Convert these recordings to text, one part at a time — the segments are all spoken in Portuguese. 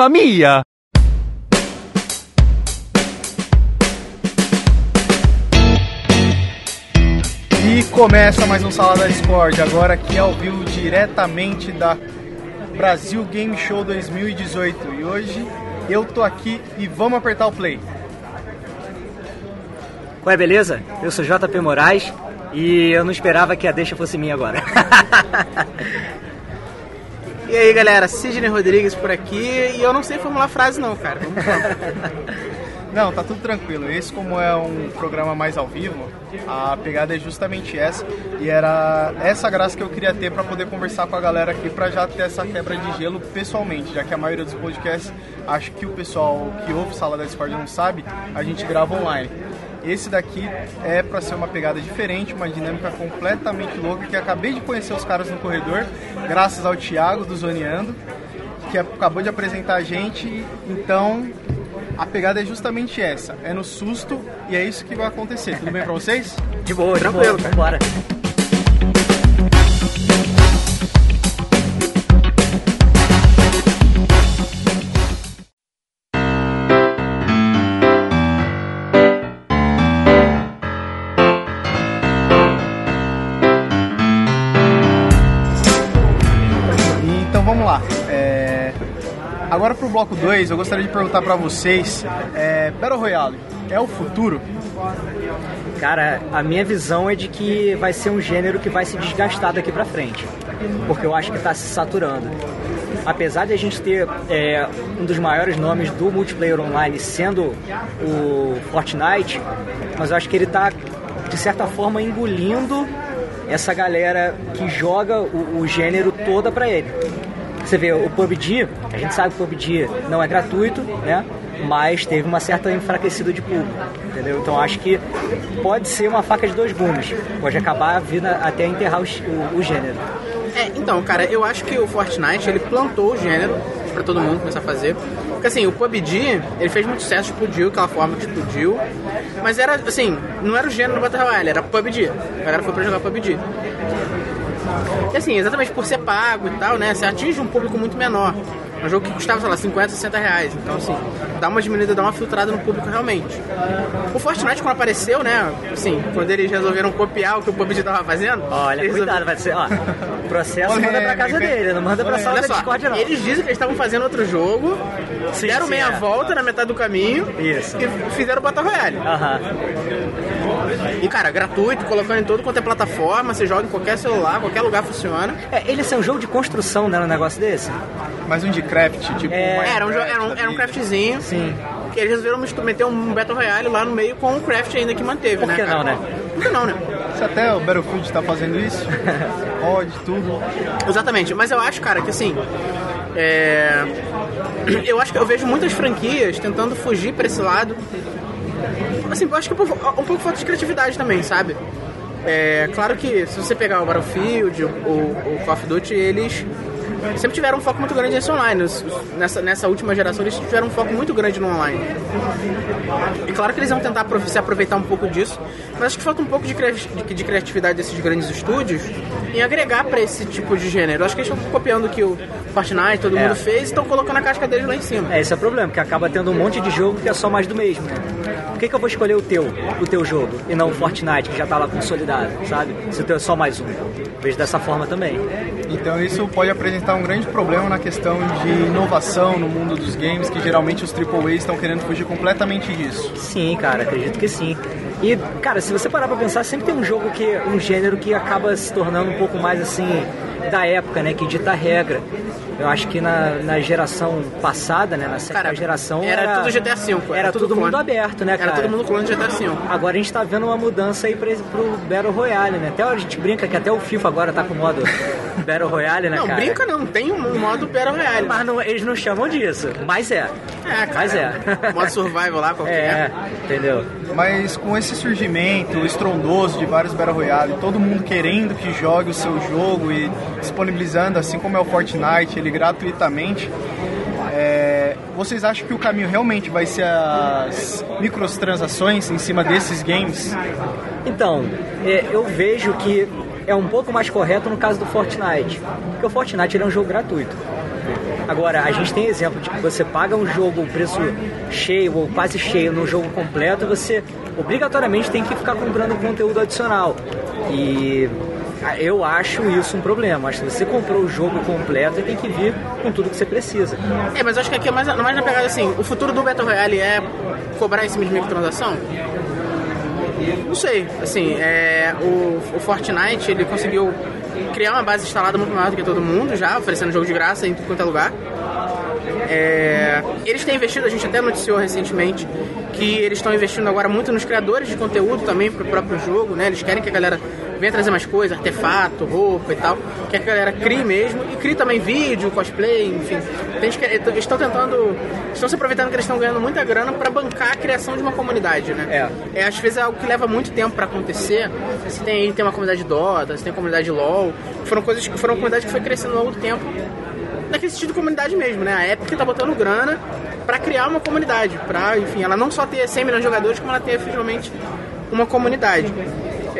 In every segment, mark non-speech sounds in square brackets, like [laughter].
Mamma mia! E começa mais um Sala da Discord, agora aqui ao vivo diretamente da Brasil Game Show 2018. E hoje eu tô aqui e vamos apertar o play. Ué, beleza? Eu sou JP Moraes e eu não esperava que a deixa fosse minha agora. [laughs] E aí galera, Sidney Rodrigues por aqui e eu não sei formular frase não, cara. Vamos. [laughs] Não, tá tudo tranquilo. Esse, como é um programa mais ao vivo, a pegada é justamente essa. E era essa graça que eu queria ter para poder conversar com a galera aqui, para já ter essa quebra de gelo pessoalmente, já que a maioria dos podcasts, acho que o pessoal que ouve Sala da Discord não sabe, a gente grava online. Esse daqui é para ser uma pegada diferente, uma dinâmica completamente louca, que acabei de conhecer os caras no corredor, graças ao Thiago do Zoneando, que acabou de apresentar a gente. Então, a pegada é justamente essa, é no susto e é isso que vai acontecer. Tudo bem pra vocês? De boa, de Tranquilo, boa. Bora. Bloco 2, eu gostaria de perguntar pra vocês, é... Battle Royale é o futuro? Cara, a minha visão é de que vai ser um gênero que vai se desgastar daqui pra frente. Porque eu acho que tá se saturando. Apesar de a gente ter é, um dos maiores nomes do multiplayer online sendo o Fortnite, mas eu acho que ele tá, de certa forma, engolindo essa galera que joga o, o gênero toda pra ele. Você vê, o PUBG, a gente sabe que o PUBG não é gratuito, né? Mas teve uma certa enfraquecida de público, entendeu? Então acho que pode ser uma faca de dois gumes. Pode acabar vindo até enterrar o, o, gênero. É, então, cara, eu acho que o Fortnite ele plantou o gênero pra todo mundo começar a fazer. Porque assim, o PUBG, ele fez muito sucesso, explodiu, aquela forma que explodiu. Mas era, assim, não era o gênero do Battle Royale, era PUBG. A galera foi pra jogar PUBG. E assim, exatamente por ser pago e tal, né? Você atinge um público muito menor. É um jogo que custava, sei lá, 50, 60 reais. Então, assim, dá uma diminuída, dá uma filtrada no público realmente. O Fortnite, quando apareceu, né? Assim, quando eles resolveram copiar o que o PUBG tava fazendo. Olha, eles cuidado, vai ser, ó. O [laughs] processo manda pra casa dele, não manda pra sala Olha da só, Discord, não. eles dizem que eles estavam fazendo outro jogo, Sim, deram sim, meia é. volta na metade do caminho Isso. e fizeram o Battle Royale. Aham. E cara, gratuito, colocando em todo quanto é plataforma, você joga em qualquer celular, qualquer lugar funciona. É, ele é um jogo de construção, né, um negócio desse? Mais um de craft, tipo. É, Minecraft Era um, era um, era um craftzinho. Sim. Que eles resolveram meter um Battle Royale lá no meio com o craft ainda que manteve, Por né? que cara? não, né? Por que não, né? Se até o Battlefield tá fazendo isso, [laughs] pode, tudo. Exatamente, mas eu acho, cara, que assim. É... [clears throat] Eu acho que eu vejo muitas franquias tentando fugir pra esse lado. Assim, eu acho que um pouco, um pouco falta de criatividade também, sabe? É, claro que se você pegar o Battlefield, o, o Call of Duty, eles sempre tiveram um foco muito grande nesse online. Nessa, nessa última geração, eles tiveram um foco muito grande no online. E claro que eles vão tentar se aproveitar um pouco disso, mas acho que falta um pouco de, de criatividade desses grandes estúdios em agregar para esse tipo de gênero. Acho que eles estão copiando o que o Fortnite, todo é. mundo fez, e estão colocando a casca deles lá em cima. É, esse é o problema, porque acaba tendo um monte de jogo que é só mais do mesmo. Por que, que eu vou escolher o teu, o teu jogo, e não o Fortnite, que já tá lá consolidado, sabe? Se o teu é só mais um. Vejo dessa forma também. Então isso pode apresentar um grande problema na questão de inovação no mundo dos games, que geralmente os AAA estão querendo fugir completamente disso. Sim, cara, acredito que sim. E, cara, se você parar pra pensar, sempre tem um jogo que. um gênero que acaba se tornando um pouco mais assim da época, né? Que dita regra. Eu acho que na, na geração passada, né? Na sétima cara, geração. Era, era, tudo GTA V. Era, era tudo, tudo mundo aberto, né, cara? Era todo mundo clone de GTA V. Agora a gente tá vendo uma mudança aí pra, pro Battle Royale, né? Até a gente brinca que até o FIFA agora tá com o modo [laughs] Battle Royale, né, não, cara? Não, brinca não. Tem um modo Battle Royale. Mas não, eles não chamam disso. Mas é. É, cara. Mas é. [laughs] Modo survival lá, qualquer. É, entendeu? Mas com esse surgimento estrondoso de vários Battle Royale, todo mundo querendo que jogue o seu jogo e disponibilizando, assim como é o Fortnite, ele gratuitamente. É, vocês acham que o caminho realmente vai ser as microtransações em cima desses games? Então, é, eu vejo que é um pouco mais correto no caso do Fortnite, porque o Fortnite é um jogo gratuito. Agora, a gente tem exemplo de que você paga um jogo, o preço cheio ou quase cheio no jogo completo, você obrigatoriamente tem que ficar comprando conteúdo adicional. E eu acho isso um problema. Acho que você comprou o jogo completo e tem que vir com tudo que você precisa. É, mas acho que aqui é mais, mais na pegada assim, o futuro do Battle Royale é cobrar em cima de microtransação? Não sei, assim, é, o, o Fortnite ele conseguiu criar uma base instalada muito maior do que todo mundo já, oferecendo jogo de graça em tudo quanto é lugar. É, eles têm investido, a gente até noticiou recentemente que eles estão investindo agora muito nos criadores de conteúdo também para o próprio jogo, né? Eles querem que a galera venha trazer mais coisas, artefato, roupa e tal, que a galera crie mesmo e crie também vídeo, cosplay, enfim. Eles estão tentando, estão se aproveitando que eles estão ganhando muita grana para bancar a criação de uma comunidade, né? É. é às vezes é algo que leva muito tempo para acontecer. Você tem tem uma comunidade de Dota, você tem comunidade LoL, foram coisas que foram comunidades que foi crescendo ao longo do tempo naquele sentido de comunidade mesmo, né? A Epic tá botando grana para criar uma comunidade, para, enfim, ela não só ter 100 milhões de jogadores, como ela ter efetivamente uma comunidade.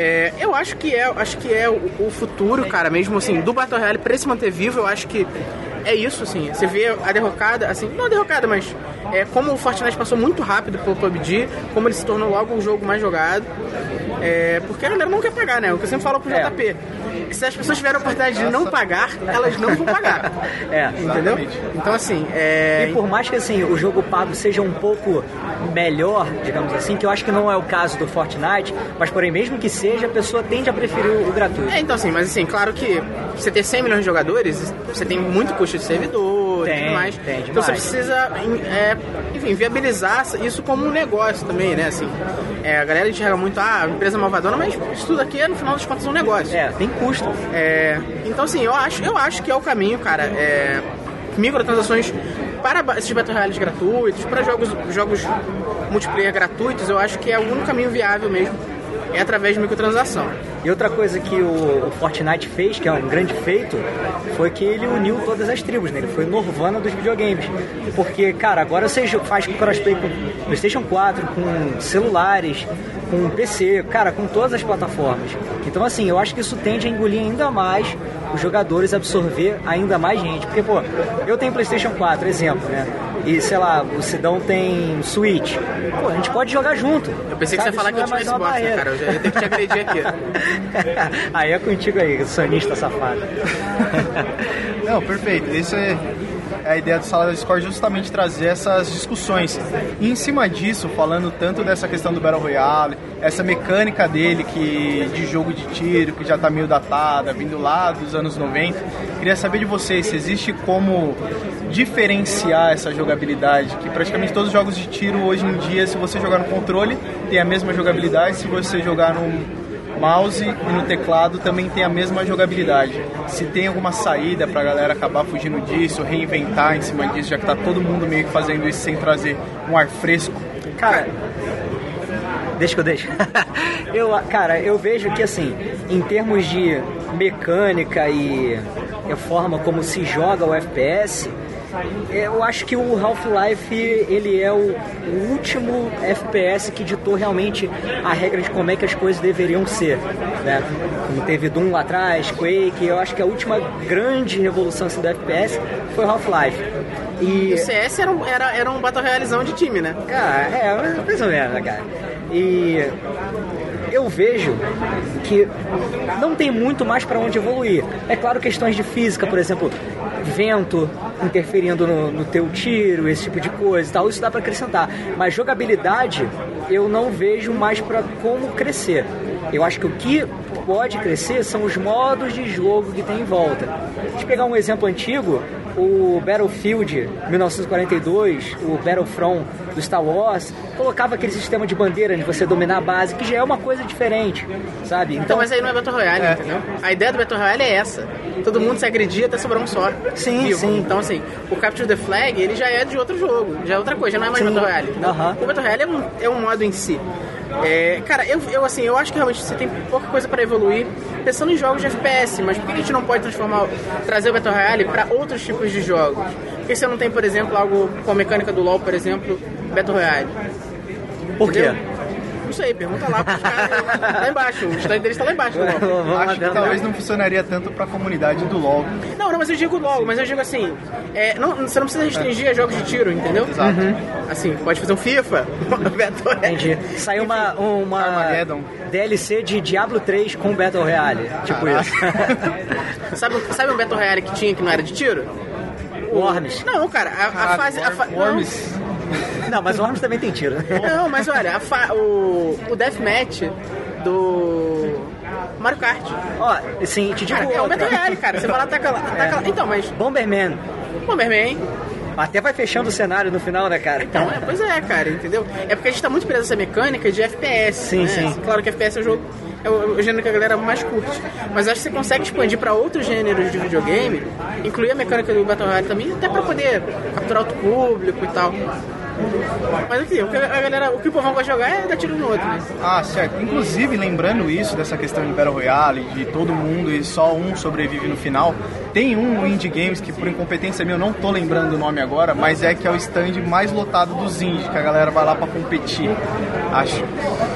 É, eu acho que é, acho que é o, o, futuro, cara, mesmo assim, do Battle Royale pra se manter vivo, eu acho que é isso, assim. Você vê a derrocada, assim, não a derrocada, mas é, como o Fortnite passou muito rápido pelo PUBG, como ele se tornou logo o jogo mais jogado. É, porque a galera não quer pagar, né? O que eu sempre falo pro é. JP se as pessoas tiverem a oportunidade de não pagar, elas não vão pagar. [laughs] É, entendeu? Então, assim. É... E por mais que assim, o jogo pago seja um pouco melhor, digamos assim, que eu acho que não é o caso do Fortnite, mas porém, mesmo que seja, a pessoa tende a preferir o gratuito. É, então, assim, mas assim, claro que você ter 100 milhões de jogadores, você tem muito custo de servidor tem, e tudo mais. Tem, então você precisa, é, enfim, viabilizar isso como um negócio também, né? Assim, é, a galera enxerga muito, ah, empresa malvadona, mas isso tudo aqui, no final das contas, é um negócio. É, tem custo. É, então, assim, eu acho, eu acho que é o caminho, cara. É, microtransações para esses Battle Royales gratuitos, para jogos, jogos multiplayer gratuitos, eu acho que é o único caminho viável mesmo é através de microtransação. E outra coisa que o, o, Fortnite fez, que é um grande feito, foi que ele uniu todas as tribos, né? Ele foi Norvana dos videogames. Porque, cara, agora você faz crossplay com PlayStation 4, com celulares, com PC, cara, com todas as plataformas. Então, assim, eu acho que isso tende a engolir ainda mais os jogadores, absorver ainda mais gente. Porque, pô, eu tenho PlayStation 4, exemplo, né? e sei lá, o Sidão tem Switch. Pô, a gente pode jogar junto. Eu pensei sabe? que você ia falar que eu tinha Xbox, né, cara? Eu já ia ter que te agredir aqui. [laughs] [laughs] aí é contigo aí, sonista safado. [laughs] Não, perfeito. Isso é a ideia do Sala da Discord justamente trazer essas discussões. E em cima disso, falando tanto dessa questão do Battle Royale, essa mecânica dele que de jogo de tiro, que já está meio datada, vindo lá dos anos 90, queria saber de vocês se existe como diferenciar essa jogabilidade, que praticamente todos os jogos de tiro hoje em dia, se você jogar no controle, tem a mesma jogabilidade, se você jogar no mouse e no teclado também tem a mesma jogabilidade. Se tem alguma saída pra galera acabar fugindo disso, reinventar em cima disso, já que tá todo mundo meio que fazendo isso sem trazer um ar fresco. Cara, deixa que eu deixo. [laughs] eu, cara, eu vejo que assim, em termos de mecânica e a forma como se joga o FPS, eu acho que o Half-Life ele é o, o, último FPS que ditou realmente a regra de como é que as coisas deveriam ser, né? Como teve Doom lá atrás, Quake, eu acho que a última grande revolução assim, do FPS foi Half-Life. E o CS era um, era, era um Battle Royalezão de time, né? Ah, é, mais ou menos, né, cara? E eu vejo que não tem muito mais para onde evoluir. É claro, questões de física, por exemplo, vento interferindo no, no teu tiro, esse tipo de coisa e tal, isso dá para acrescentar. Mas jogabilidade, eu não vejo mais para como crescer. Eu acho que o que pode crescer são os modos de jogo que tem em volta. Eu pegar um exemplo antigo, o Battlefield 1942, o Battlefront do Star Wars, colocava aquele sistema de bandeira de você dominar a base, que já é uma coisa diferente, sabe? Então, então mas aí não é Battle Royale, é. entendeu? A ideia do Battle Royale é essa. Todo mundo se agredir até sobrar um só. Sim, vivo. sim. Então, assim, o Capture the Flag, ele já é de outro jogo, já é outra coisa, já não é mais sim. Battle Royale. O Battle Royale é um, é um modo em si. É, cara, eu, eu assim, eu acho que realmente você tem pouca coisa para evoluir pensando em jogos de FPS, mas por que a gente não pode transformar, trazer o Battle Royale para outros tipos de jogos? Por que você não tem, por exemplo, algo com a mecânica do LoL, por exemplo, Battle Royale? Por quê? Sei, pergunta lá pros caras lá embaixo. O stand deles tá lá embaixo. Acho que talvez não funcionaria tanto pra comunidade do LoL. Não, não, mas eu digo LoL, mas eu digo assim, é, não, você não precisa restringir a jogos de tiro, entendeu? Exato. Uhum. Assim, pode fazer um FIFA, [laughs] Entendi. Saiu uma, uma DLC de Diablo 3 com Battle Royale. Tipo Caraca. isso. [laughs] sabe, sabe um Battle Royale que tinha que não era de tiro? Worms. Não, cara, a, a fase. A fa... Worms. Não, mas o Worms também tem tiro. Não, mas olha, fa... o, o Deathmatch do Mario Kart. Ó, sim, te digo cara, É o Battle Royale, cara. Você vai lá, ataca lá, [laughs] ataca lá. Então, mas... Bomberman. Bomberman. Até vai fechando o cenário no final, né, cara? Então, é, pois é, cara, entendeu? É porque a gente tá muito preso nessa mecânica de FPS. Sim, né? sim. Claro que FPS é o jogo é o, o, gênero que a galera mais curte. Mas acho que você consegue expandir para outros gêneros de videogame, incluir a mecânica do Battle Royale também, até para poder capturar outro público e tal. Mas aqui, o que a galera, o que o povão vai jogar é dar tiro no outro, né? Ah, certo. Inclusive, lembrando isso, dessa questão de Battle Royale, de todo mundo e só um sobrevive no final, tem um Indie Games que por incompetência minha eu não tô lembrando o nome agora, mas é que é o stand mais lotado dos indies, que a galera vai lá para competir. Acho.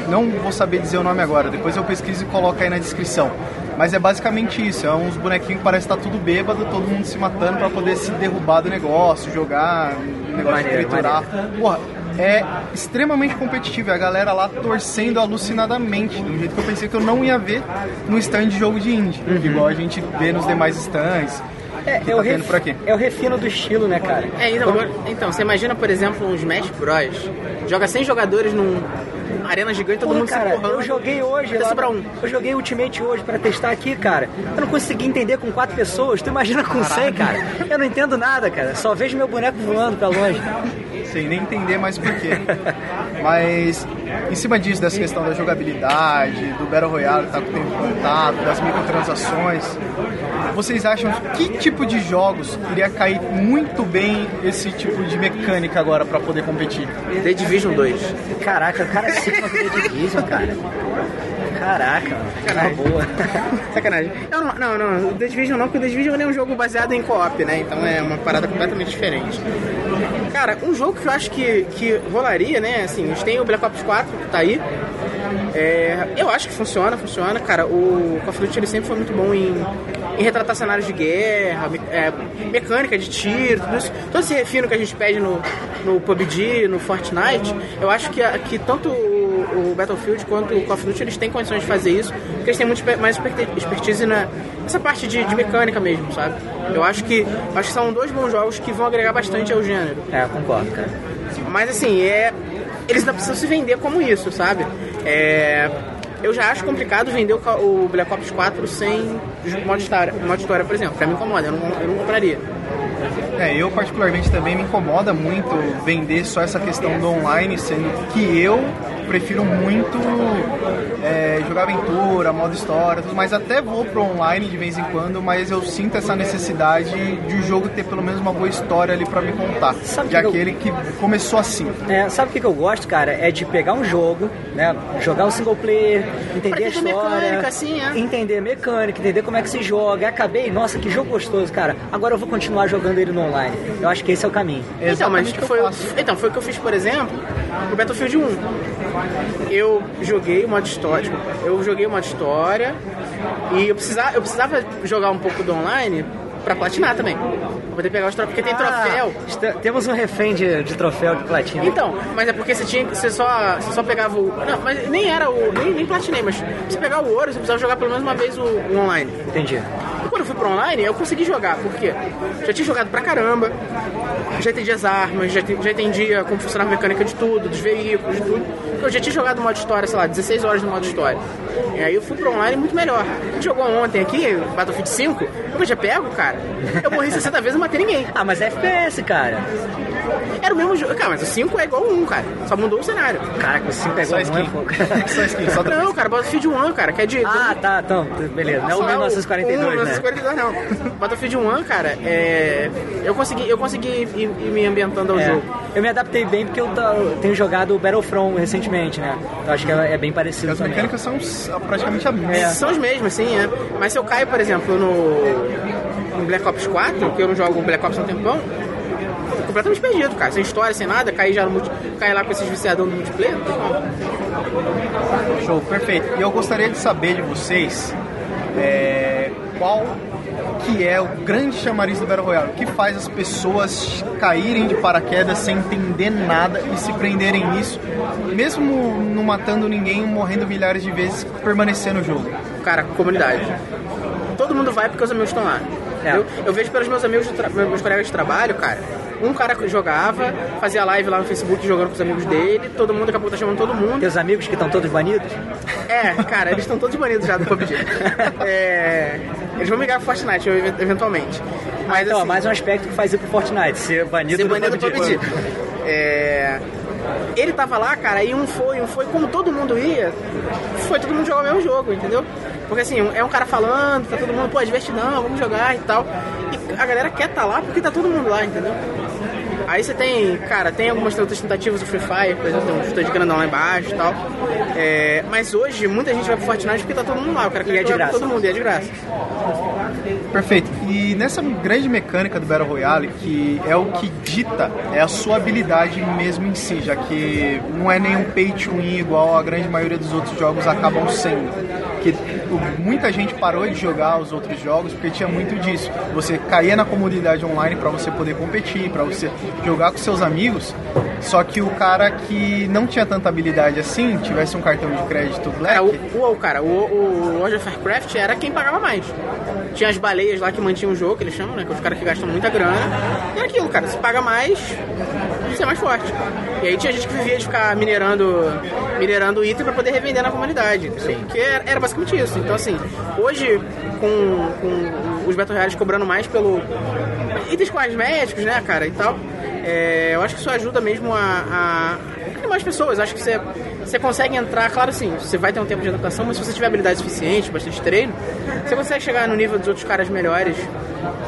Não vou saber dizer o nome agora, depois eu pesquiso e coloco aí na descrição. Mas é basicamente isso, é uns bonequinhos que parece estar tá tudo bêbado, todo mundo se matando para poder se derrubar do negócio, jogar, negócio maneiro, de triturar. Porra, é extremamente competitivo, é a galera lá torcendo alucinadamente, um jeito que eu pensei que eu não ia ver no stand de jogo de indie, uhum. igual a gente vê nos demais stands. É, é, o tá ref... é o refino do estilo, né, cara? É, então, então, você imagina, por exemplo, um Smash Bros. Joga 100 jogadores num, arena gigante, todo Pô, mundo cara, se empurrando. Eu joguei hoje, lá, pra um. eu joguei Ultimate hoje pra testar aqui, cara. Eu não consegui entender com quatro pessoas. Tu imagina com Caralho. 100, cara? Eu não entendo nada, cara. Só vejo meu boneco voando pra longe. Sem nem entender mais porquê. Mas em cima disso, dessa questão da jogabilidade, do Battle Royale tá com o tempo contado, das microtransações, vocês acham que tipo de jogos iria cair muito bem esse tipo de mecânica agora para poder competir? The Division 2. Caraca, o cara se The Division, cara. Caraca, Sacanagem. boa. [laughs] Sacanagem. Não, não, não, o The Division não, porque o The Division é um jogo baseado em co-op, né? Então é uma parada completamente diferente. Cara, um jogo que eu acho que, que rolaria, né? Assim, a gente tem o Black Ops 4, que tá aí. É, eu acho que funciona, funciona. Cara, o Call of Duty ele sempre foi muito bom em, em retratar cenários de guerra, é, mecânica de tiro, tudo isso. Todo esse refino que a gente pede no, no PUBG, no Fortnite, eu acho que, que tanto o, o Battlefield quanto o Call of Duty eles têm condições de fazer isso, porque eles têm muito mais expertise na, nessa parte de, de mecânica mesmo, sabe? Eu acho que, acho que são dois bons jogos que vão agregar bastante ao gênero. É, concordo, cara. Mas assim, é, eles não precisam se vender como isso, sabe? É, eu já acho complicado vender o, o Black Ops 4 sem modo história, modo história, por exemplo. Pra mim incomoda, eu não, eu não compraria. É, eu particularmente também me incomoda muito vender só essa questão do online, sendo que eu prefiro muito é, jogar aventura, modo história, tudo mais. Até vou pro online de vez em quando, mas eu sinto essa necessidade de o jogo ter pelo menos uma boa história ali pra me contar. Sabe de que eu- aquele que começou assim. É, sabe o que, que eu gosto, cara? É de pegar um jogo, né? Jogar o single player, entender a entender história. mecânica, assim, é. Entender a mecânica, entender como é que se joga. Acabei, nossa, que jogo gostoso, cara. Agora eu vou continuar jogando ele no online. Eu acho que esse é o caminho. Então, mas Exatamente o eu foi, então, foi o que eu fiz, por exemplo, no Battlefield 1. Eu joguei o modo história, eu joguei o modo história e eu precisava, eu precisava jogar um pouco do online pra platinar também. Pra poder pegar os troféus, porque tem troféu. Ah, está- temos um refém de, de troféu de platina. Então, mas é porque você tinha você só, você só pegava o. Não, mas nem era o. Nem, nem platinei, mas pra você pegar o ouro, você precisava jogar pelo menos uma vez o, o online. Entendi. Quando eu fui pro online, eu consegui jogar, por quê? Já tinha jogado pra caramba, já entendi as armas, já, já entendia como funcionava a mecânica de tudo, dos veículos, de tudo. Eu já tinha jogado modo história, sei lá, 16 horas no modo história. E aí eu fui pro online muito melhor. A gente jogou ontem aqui, Battlefield 5, eu já pego, cara. Eu morri 60 vezes e não matei ninguém. Ah, mas é FPS, cara. Era o mesmo jogo. Cara, mas o 5 é igual o 1, cara. Só mudou o cenário. Caraca, você pegou Só um, é skin. pouco. [laughs] Só skin, só Não, cara, Battlefield 1, cara, que é de. Ah, tá, então, beleza. Não é o Só 1942, o né? 1942 não. Battlefield 1, cara, é... eu consegui, eu consegui ir, ir me ambientando ao É, jogo. eu me adaptei bem porque eu tenho jogado o Battlefront recentemente, né? Eu acho que é é bem parecido As mecânicas são praticamente a mesma. É. São os mesmos, sim, é. Mas se eu caio, por exemplo, no, no Black Ops 4, que eu não jogo Black Ops há um tempão, completamente perdido, cara. Sem história, sem nada, cair já no multi... cair lá com esses viciadão do multiplayer, não tem como. Show, perfeito. E eu gostaria de saber de vocês é, qual que é o grande chamariz do Battle Royale, o que faz as pessoas caírem de paraquedas sem entender nada e se prenderem nisso, mesmo não matando ninguém, morrendo milhares de vezes, permanecer no jogo. Cara, comunidade. Todo mundo vai porque os amigos estão lá. É. Eu, eu vejo pelos meus amigos, meus colegas de trabalho, cara. Um cara que jogava, fazia live lá no Facebook jogando com os amigos dele, todo mundo daqui a pouco tá chamando todo mundo. Teus amigos que estão todos banidos? É, cara, eles estão todos banidos já do PUBG. [laughs] É, eles vão migrar pro Fortnite ev- eventualmente. Mas Então, assim, mais um aspecto que faz ir pro Fortnite, ser banido ser do banido do PUBG. PUBG. É, ele tava lá, cara, e um foi, um foi, como todo mundo ia, foi todo mundo jogar o mesmo jogo, entendeu? Porque assim, é um cara falando, tá todo mundo, pô, divertidão, vamos jogar e tal. E a galera quer tá lá porque tá todo mundo lá, entendeu? Aí você tem, cara, tem algumas outras tentativas do Free Fire, por exemplo, tem um chute de grandão lá embaixo e tal. É, mas hoje muita gente vai pro Fortnite porque tá todo mundo lá, o cara quer E é de graça. todo mundo, e é de graça. Perfeito. E nessa grande mecânica do Battle Royale, que é o que dita, é a sua habilidade mesmo em si, já que não é nenhum pay to win igual a grande maioria dos outros jogos acabam sendo. Que muita gente parou de jogar os outros jogos porque tinha muito disso. Você caía na comunidade online para você poder competir, para você jogar com seus amigos. Só que o cara que não tinha tanta habilidade assim, tivesse um cartão de crédito black, o, o, cara, o, o World of Warcraft era quem pagava mais. Tinha as baleias lá que mantinham o jogo, que eles chamam, né? Que é os caras que gastam muita grana. E era aquilo, cara. Se paga mais, você é mais forte. E aí tinha gente que vivia de ficar minerando, minerando item pra poder revender na comunidade. Sim. Que era, era basicamente isso. Então, assim, hoje, com, com os Battle Royales cobrando mais pelo itens cosméticos, né, cara, e tal, é, eu acho que isso ajuda mesmo a, a ter mais pessoas. Acho que você, você consegue entrar, claro sim, você vai ter um tempo de adaptação, mas se você tiver habilidade suficiente, bastante treino, você consegue chegar no nível dos outros caras melhores.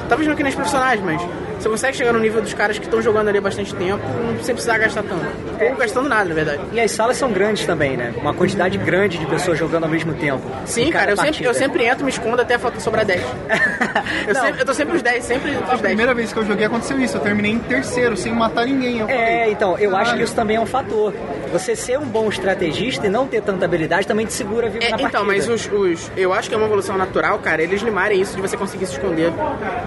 Talvez não que nem os profissionais, mas você consegue chegar no nível dos caras que estão jogando ali há bastante tempo sem precisar gastar tanto. Ou gastando nada, na verdade. E as salas são grandes também, né? Uma quantidade grande de pessoas jogando ao mesmo tempo. Sim, cara, eu sempre, eu sempre entro, me escondo até falta sobrar 10. [laughs] Eu, sempre, eu tô sempre os 10, sempre a os 10. primeira vez que eu joguei aconteceu isso. Eu terminei em terceiro, sem matar ninguém. Eu É, falei, então, eu acho que isso também é um fator. Você ser um bom estrategista e não ter tanta habilidade também te segura vivo É, na então, partida. mas os, os- Eu acho que é uma evolução natural, cara, eles limarem isso de você conseguir se esconder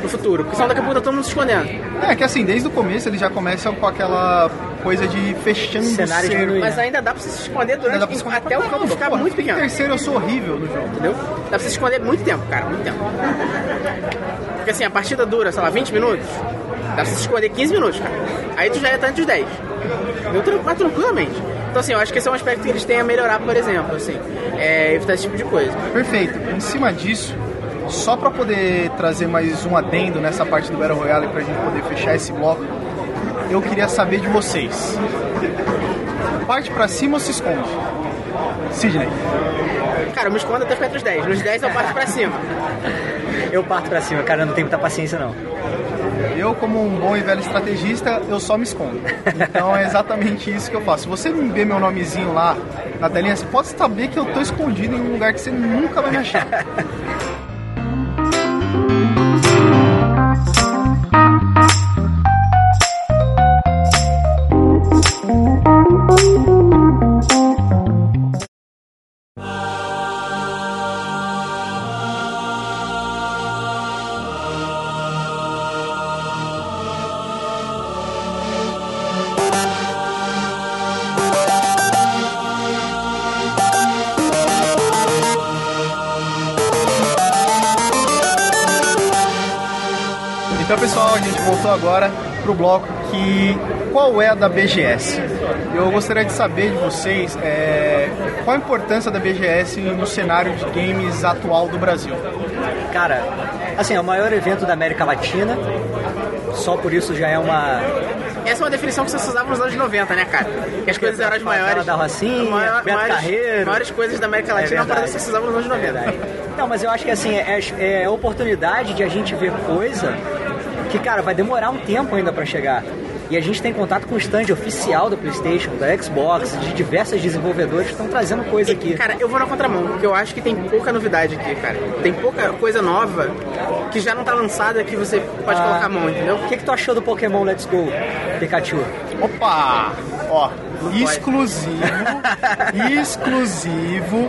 no futuro. Porque senão daqui a pouco tá todo mundo se escondendo. É que assim, desde o começo eles já começam com aquela coisa de fechando Cenário diminuído. Mas ainda dá pra você se esconder durante pra se esconder até o campo ficar muito Em pequeno. terceiro eu sou horrível no jogo. Entendeu? Dá pra você se esconder muito tempo, cara, muito tempo. Porque assim, a partida dura, sei lá, 20 minutos. Dá pra você se esconder 15 minutos, cara. Aí tu já tá entre os 10. Entendeu? Tran- Mas tranquilamente. Então assim, eu acho que esse é um aspecto que eles têm a melhorar, por exemplo, assim. É evitar esse tipo de coisa. Perfeito. Em cima disso, só pra poder trazer mais um adendo nessa parte do Battle Royale pra gente poder fechar esse bloco, eu queria saber de vocês. parte pra cima ou se esconde? Sidney. Cara, eu me escondo até os 10. Nos 10 eu parto pra cima. Eu parto pra cima, cara, eu não tenho muita paciência não. Eu, como um bom e velho estrategista, eu só me escondo. Então é exatamente isso que eu faço. Se você me ver meu nomezinho lá na telinha, você pode saber que eu tô escondido em um lugar que você nunca vai me achar. Pessoal, a gente voltou agora pro bloco que qual é a da BGS? Eu gostaria de saber de vocês é, qual a importância da BGS no cenário de games atual do Brasil. Cara, assim, é o maior evento da América Latina. Só por isso já é uma. Essa é uma definição que vocês usavam nos anos 90, né, cara? Que as coisas eram as maiores. da Rocinha, maior- Beto maiores, Carreiro. maiores coisas da América Latina, é uma parada que vocês usavam nos anos 90. Não, mas eu acho que assim, é, é a oportunidade de a gente ver coisa que, cara, vai demorar um tempo ainda pra chegar. E a gente tem contato com o stand oficial da PlayStation, da Xbox, de diversas desenvolvedores que estão trazendo coisa aqui. Cara, eu vou na contramão, porque eu acho que tem pouca novidade aqui, cara. Tem pouca coisa nova que já não tá lançada que você pode Ah. colocar a mão, entendeu? O que, que tu achou do Pokémon Let's Go, Pikachu? Opa! Ó, pode. exclusivo, [laughs] exclusivo.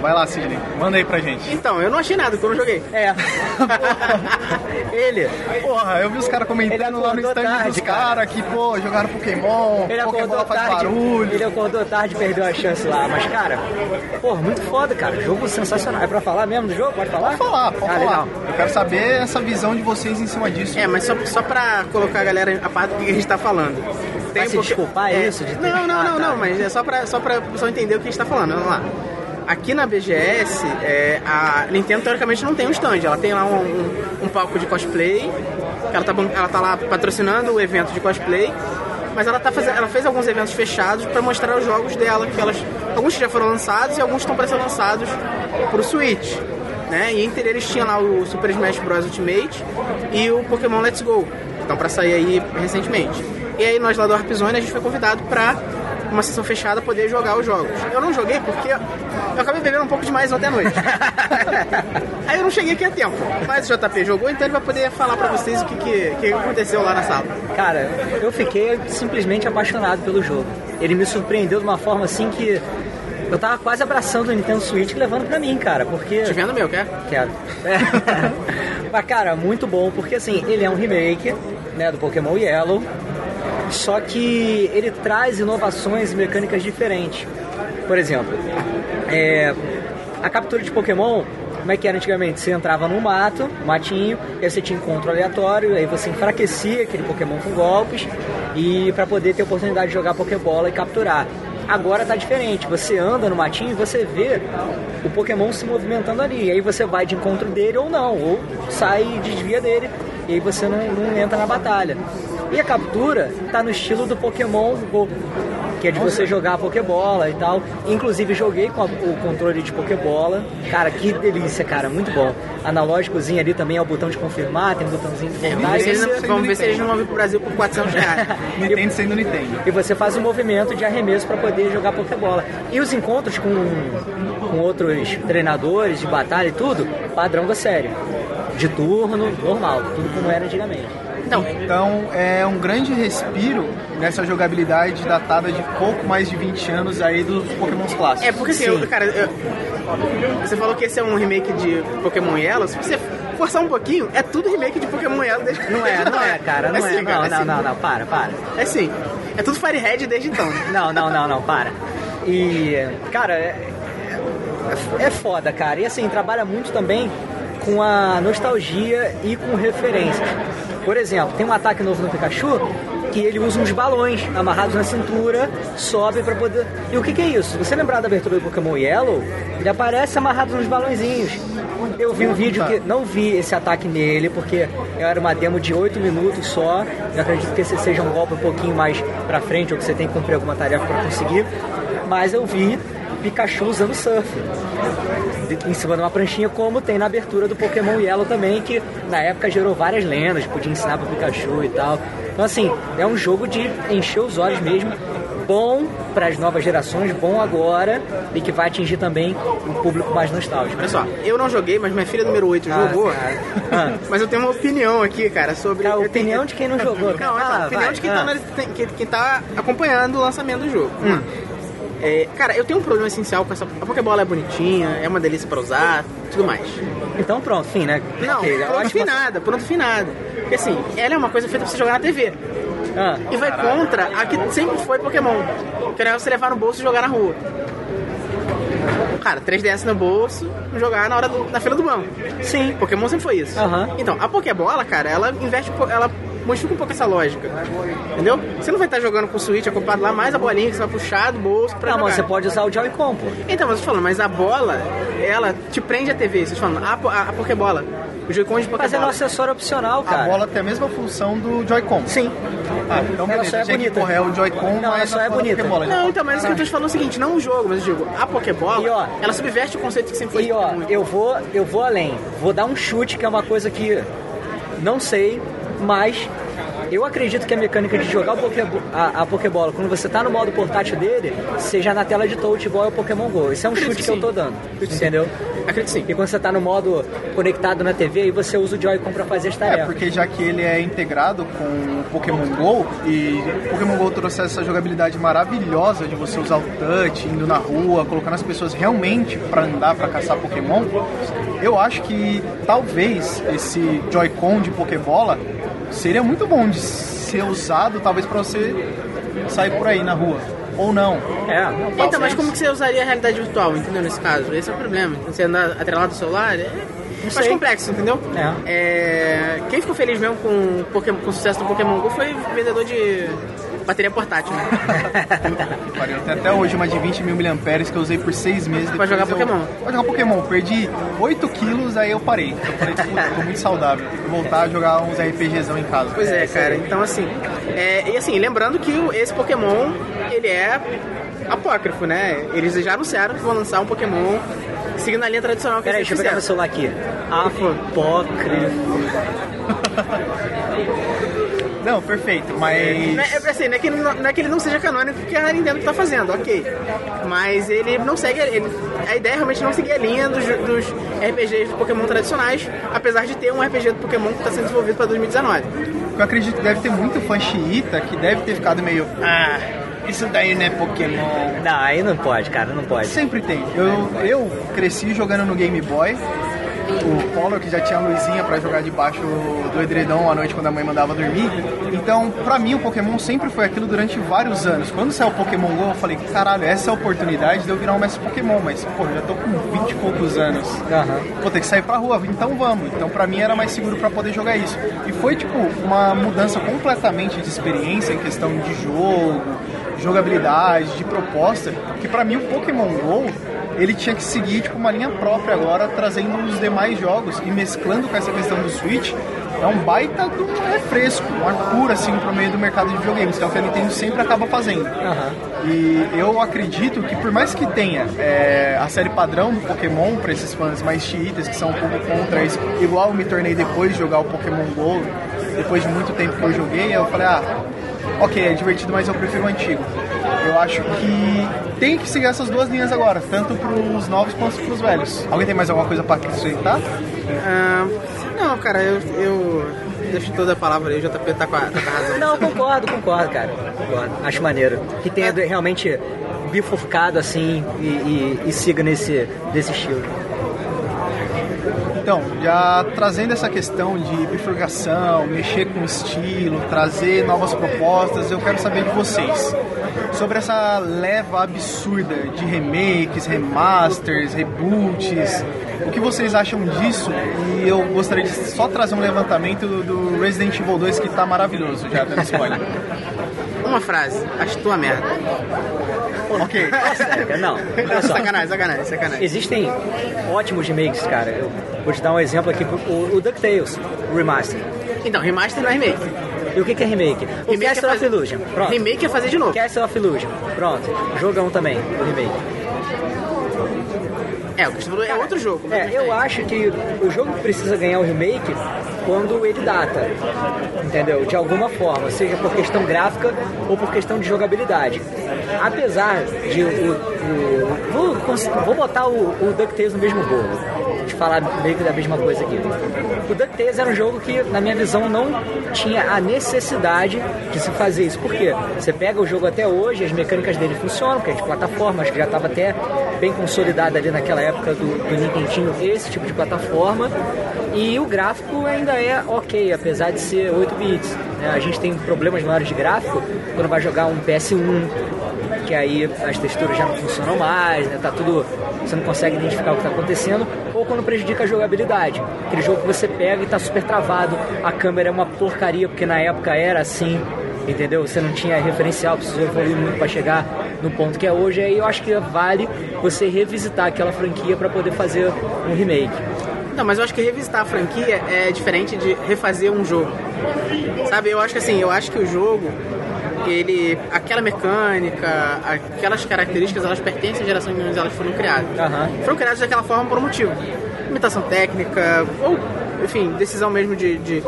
Vai lá, Sidney, manda aí pra gente. Então, eu não achei nada quando eu joguei. É. [laughs] [laughs] [laughs] Ele. Porra, eu vi os caras comentando Ele lá no stand tarde, dos cara. caras que, pô, jogaram Pokémon, Ele Pokémon acordou faz tarde. barulho. Ele acordou tarde e perdeu a chance lá. Mas, cara, porra, muito foda, cara. Jogo sensacional. É pra falar mesmo do jogo? Pode falar? Pode falar, pode Ah, falar. legal. Eu quero saber essa visão de vocês em cima disso. É, mas só, só pra colocar a galera a par do que a gente tá falando. Vai se um pouco- desculpar isso de ter- Não, não, [laughs] Ah, não, tá. não, mas é só pra, só pra pessoa entender o que a gente tá falando. Vamos lá. Aqui na BGS, é, a Nintendo teoricamente não tem um stand, ela tem lá um, um- um palco de cosplay, ela tá, ela tá lá patrocinando o evento de cosplay, mas ela, tá fazendo, ela fez alguns eventos fechados pra mostrar os jogos dela, que elas, alguns já foram lançados e alguns estão para ser lançados pro Switch. Né? E entre eles tinha lá o Super Smash Bros. Ultimate e o Pokémon Let's Go, que estão pra sair aí recentemente. E aí nós lá do Warp Zone a gente foi convidado pra uma sessão fechada poder jogar os jogos. Eu não joguei porque eu acabei bebendo um pouco demais ontem à noite. [laughs] aí eu não cheguei aqui a tempo. Mas o JP jogou, então ele vai poder falar pra vocês o que, que, que aconteceu lá na sala. Cara, eu fiquei simplesmente apaixonado pelo jogo. Ele me surpreendeu de uma forma assim que eu tava quase abraçando o Nintendo Switch levando pra mim, cara, porque. Te vendo meu, quer? Quero. É. [laughs] Mas, cara, muito bom, porque assim, ele é um remake, né, do Pokémon Yellow, só que ele traz inovações e mecânicas diferentes. Por exemplo, é, a captura de Pokémon, como é que era antigamente? Você entrava no mato, matinho, aí você tinha encontro aleatório, aí você enfraquecia aquele Pokémon com golpes, e para poder ter oportunidade de jogar Pokébola e capturar. Agora tá diferente, você anda no matinho e você vê o Pokémon se movimentando ali. E aí você vai de encontro dele ou não, ou sai e desvia dele, e aí você não, não entra na batalha. E a captura tá no estilo do Pokémon Go, que é de você jogar Pokébola e tal. Inclusive joguei com a- o controle de Pokébola. Cara, que delícia, cara, muito bom. Analógicozinho ali também é o botão de confirmar, tem um botãozinho de voltar. Vamos ver, e se eles, você- não- vamos ver se eles não vão vir pro Brasil por 400 reais. [laughs] Nintendo sendo Nintendo. e você faz um movimento de arremesso para poder jogar Pokébola. E os encontros com, com outros treinadores de batalha e tudo, padrão da série. De turno, normal, tudo como era antigamente. Então, Então é um grande respiro nessa jogabilidade datada de pouco mais de 20 anos aí dos Pokémons clássicos. É, porque assim, eu- cara, eu- você falou que esse é um remake de Pokémon Yellow. Se você forçar um pouquinho, é tudo remake de Pokémon Yellow desde Não é, não é, [laughs] cara, não é. sim, Não, cara, não, sim. não, não, para, para. É sim. É tudo Firehead desde então. [laughs] Não, não, não, não, para. E, cara, é, é, é foda, cara. E assim, trabalha muito também com a nostalgia e com referências. Por exemplo, tem um ataque novo no Pikachu que ele usa uns balões amarrados na cintura, sobe pra poder. E o que, que é isso? Você lembrar da abertura do Pokémon Yellow, ele aparece amarrado nos balãozinhos. Eu vi um vídeo que não vi esse ataque nele, porque era uma demo de 8 minutos só. Eu acredito que esse seja um golpe um pouquinho mais pra frente, ou que você tem que cumprir alguma tarefa pra conseguir. Mas eu vi Pikachu usando surf em cima de uma pranchinha, como tem na abertura do Pokémon Yellow também, que na época gerou várias lendas, podia ensinar pro Pikachu e tal. Então, assim, é um jogo de encher os olhos mesmo. Bom para as novas gerações, bom agora e que vai atingir também o público mais nostálgico. Olha só, eu não joguei, mas minha filha número 8 Ah, jogou. Ah. [laughs] Mas eu tenho uma opinião aqui, cara, sobre. A eu tenho- opinião de quem não [laughs] jogou, cara. Não, é Ah, opinião vai. de quem, Ah. tá, que- quem tá acompanhando o lançamento do jogo. Lá. É, cara, eu tenho um problema essencial com essa. A Pokébola é bonitinha, é uma delícia pra usar, tudo mais. Então pronto, fim, né? Não, Ok, eu pronto que- finada, pronto finada. Porque assim, ela é uma coisa feita pra você jogar na TV. Ah, E vai contra a que sempre foi Pokémon. Que era você levar no bolso e jogar na rua. Cara, 3DS no bolso, jogar na hora do- na fila do banco. sim. Pokémon sempre foi isso. Aham. Então, a Pokébola, cara, ela investe, ela modifica um pouco essa lógica. Entendeu? Você não vai estar jogando com o Switch ocupado lá, mais a bolinha que você vai puxar do bolso pra Não, jogar. mas você pode usar o Joy-Con, pô. Então, mas eu tô falando, mas a bola, ela te prende a TV. Vocês falam, a, a, a Pokébola. O Joy-Con de Pokébola. Mas é um acessório opcional, A cara. bola tem a mesma função do Joy-Con. Sim. Ah, então Ela só é bonita. correr o Joy-Con, Não, ela mas só é a bonita. Pokébola. Não, então, mas o que eu tô te falando é o seguinte, não o jogo, mas eu digo, a Pokébola, E, ó, ela subverte o conceito que sempre foi E ó, eu vou, eu vou além. Vou dar um chute que é uma coisa que não sei, mas eu acredito que a mecânica de jogar a, a Pokébola quando você tá no modo portátil dele, seja na tela de touch igual ao Pokémon GO. Esse é um Acredito chute que que eu sim. tô dando. Acredito Entendeu? Acredito sim. E quando você tá no modo conectado na TV, aí você usa o Joy-Con pra fazer as É, tarefas. porque já que ele é integrado com o Pokémon GO e o Pokémon GO trouxe essa jogabilidade maravilhosa de você usar o touch, indo na rua, colocando as pessoas realmente pra andar, pra caçar Pokémon, eu acho que talvez esse Joy-Con de Pokébola seria muito bom de ser usado, talvez pra você sair por aí na rua. Ou não. É, Então, mas como que você usaria a realidade virtual, entendeu? Nesse caso, esse é o problema. Você andar atrelado ao celular é mais sei. complexo, entendeu? É. É, Quem ficou feliz mesmo com, o Pokémon- com o sucesso do Pokémon GO foi o vendedor de bateria portátil, né? [laughs] Até hoje uma de 20 mil miliamperes que eu usei por seis meses. Pra jogar eu- Pokémon. Pra jogar Pokémon. Perdi 8 quilos, aí eu parei. Eu falei, "Puta, tô muito saudável. Vou voltar a jogar uns RPGzão em casa. Pois é, cara. Então, assim, é, e assim, lembrando que esse Pokémon, ele é apócrifo, né? Eles já anunciaram que vão lançar um Pokémon seguindo a linha tradicional que Peraí, eles deixa eu pegar meu celular aqui. Apócrifo. [laughs] Não, perfeito, mas. Não é, é assim, não é, que ele não, não é que ele não seja canônico que a Nintendo tá fazendo, ok. Mas ele não segue. Ele, a ideia é realmente não seguir a linha dos, dos RPGs do Pokémon tradicionais, apesar de ter um RPG do Pokémon que está sendo desenvolvido para 2019. Eu acredito que deve ter muito fã xiita que deve ter ficado meio. Ah, isso daí não é Pokémon. Não, aí não pode, cara, não pode. Sempre tem. Eu, eu cresci jogando no Game Boy. O Polo que já tinha a luzinha pra jogar debaixo do edredom à noite quando a mãe mandava dormir. Então, pra mim, o Pokémon sempre foi aquilo durante vários anos. Quando saiu o Pokémon GO, eu falei, caralho, essa é a oportunidade de eu virar um mestre Pokémon. Mas, pô, já tô com 20 e poucos anos. Aham. Vou ter que sair pra rua, então vamos. Então, pra mim, era mais seguro pra poder jogar isso. E foi, tipo, uma mudança completamente de experiência em questão de jogo, jogabilidade, de proposta, que pra mim o Pokémon GO ele tinha que seguir tipo uma linha própria agora, trazendo os demais jogos e mesclando com essa questão do Switch. É um baita de um refresco, uma cura assim pro meio do mercado de videogames, que é o que a Nintendo sempre acaba fazendo. E eu acredito que por mais que tenha é, a série padrão do Pokémon para esses fãs mais chiitas que são um pouco contra isso, igual eu me tornei depois de jogar o Pokémon GO, depois de muito tempo que eu joguei, eu falei, ah, ok, é divertido, mas eu prefiro o antigo. Eu acho que tem que seguir essas duas linhas agora, tanto pros novos quanto pros velhos. Alguém tem mais alguma coisa para acrescentar? Ah, não, cara, eu, eu deixo toda a palavra aí, o JP tá com a, tá com a razão. [laughs] Não, concordo, concordo, cara. Concordo. Acho maneiro. Que tenha realmente bifurcado assim e, e- e siga nesse, desse estilo. Então, já trazendo essa questão de bifurcação, mexer com estilo, trazer novas propostas, eu quero saber de vocês. sobre essa leva absurda de remakes, remasters, reboots. O que vocês acham disso? E eu gostaria de só trazer um levantamento do Resident Evil 2 que tá maravilhoso, já dando spoiler. [laughs] Uma frase, acho tua merda. Ok. Sério, Não, olha só. Sacanagem, sacanagem, sacanagem. Existem ótimos remakes, cara. Eu vou te dar um exemplo aqui. O, o DuckTales, o remaster. Então, remaster não é remake. E o que, que é remake? O Remake é Castle of fazer- Illusion. Pronto. Remake é fazer de novo. Castle of Illusion. Pronto. Jogão também, o remake. É, o que você falou é outro jogo. É, eu acho que o jogo precisa ganhar o remake quando ele data, entendeu? De alguma forma, seja por questão gráfica ou por questão de jogabilidade. Apesar de o, o- vou, cons- vou botar o, o DuckTales no mesmo bolo. De falar meio que da mesma coisa aqui. O DuckTales era um jogo que, na minha visão, não tinha a necessidade de se fazer isso. Por quê? Você pega o jogo até hoje, as mecânicas dele funcionam, porque é de plataforma, acho que já estava até bem consolidada ali naquela época do, do Nintendinho, esse tipo de plataforma. E o gráfico ainda é ok, apesar de ser 8 bits. né? A gente tem problemas maiores de gráfico quando vai jogar um PS1, que aí as texturas já não funcionam mais, né? Tá tudo. Você não consegue identificar o que está acontecendo, ou quando prejudica a jogabilidade. Aquele jogo que você pega e tá super travado, a câmera é uma porcaria, porque na época era assim, entendeu? Você não tinha referencial, precisou evoluir muito para chegar no ponto que é hoje. Aí eu acho que vale você revisitar aquela franquia para poder fazer um remake. Não, mas eu acho que revisitar a franquia é diferente de refazer um jogo. Sabe, eu acho que assim, eu acho que o jogo, ele. aquela mecânica, aquelas características, elas pertencem à geração em que elas foram criadas. Aham. Foram criadas daquela forma por um motivo. Limitação técnica, ou, enfim, decisão mesmo de, de,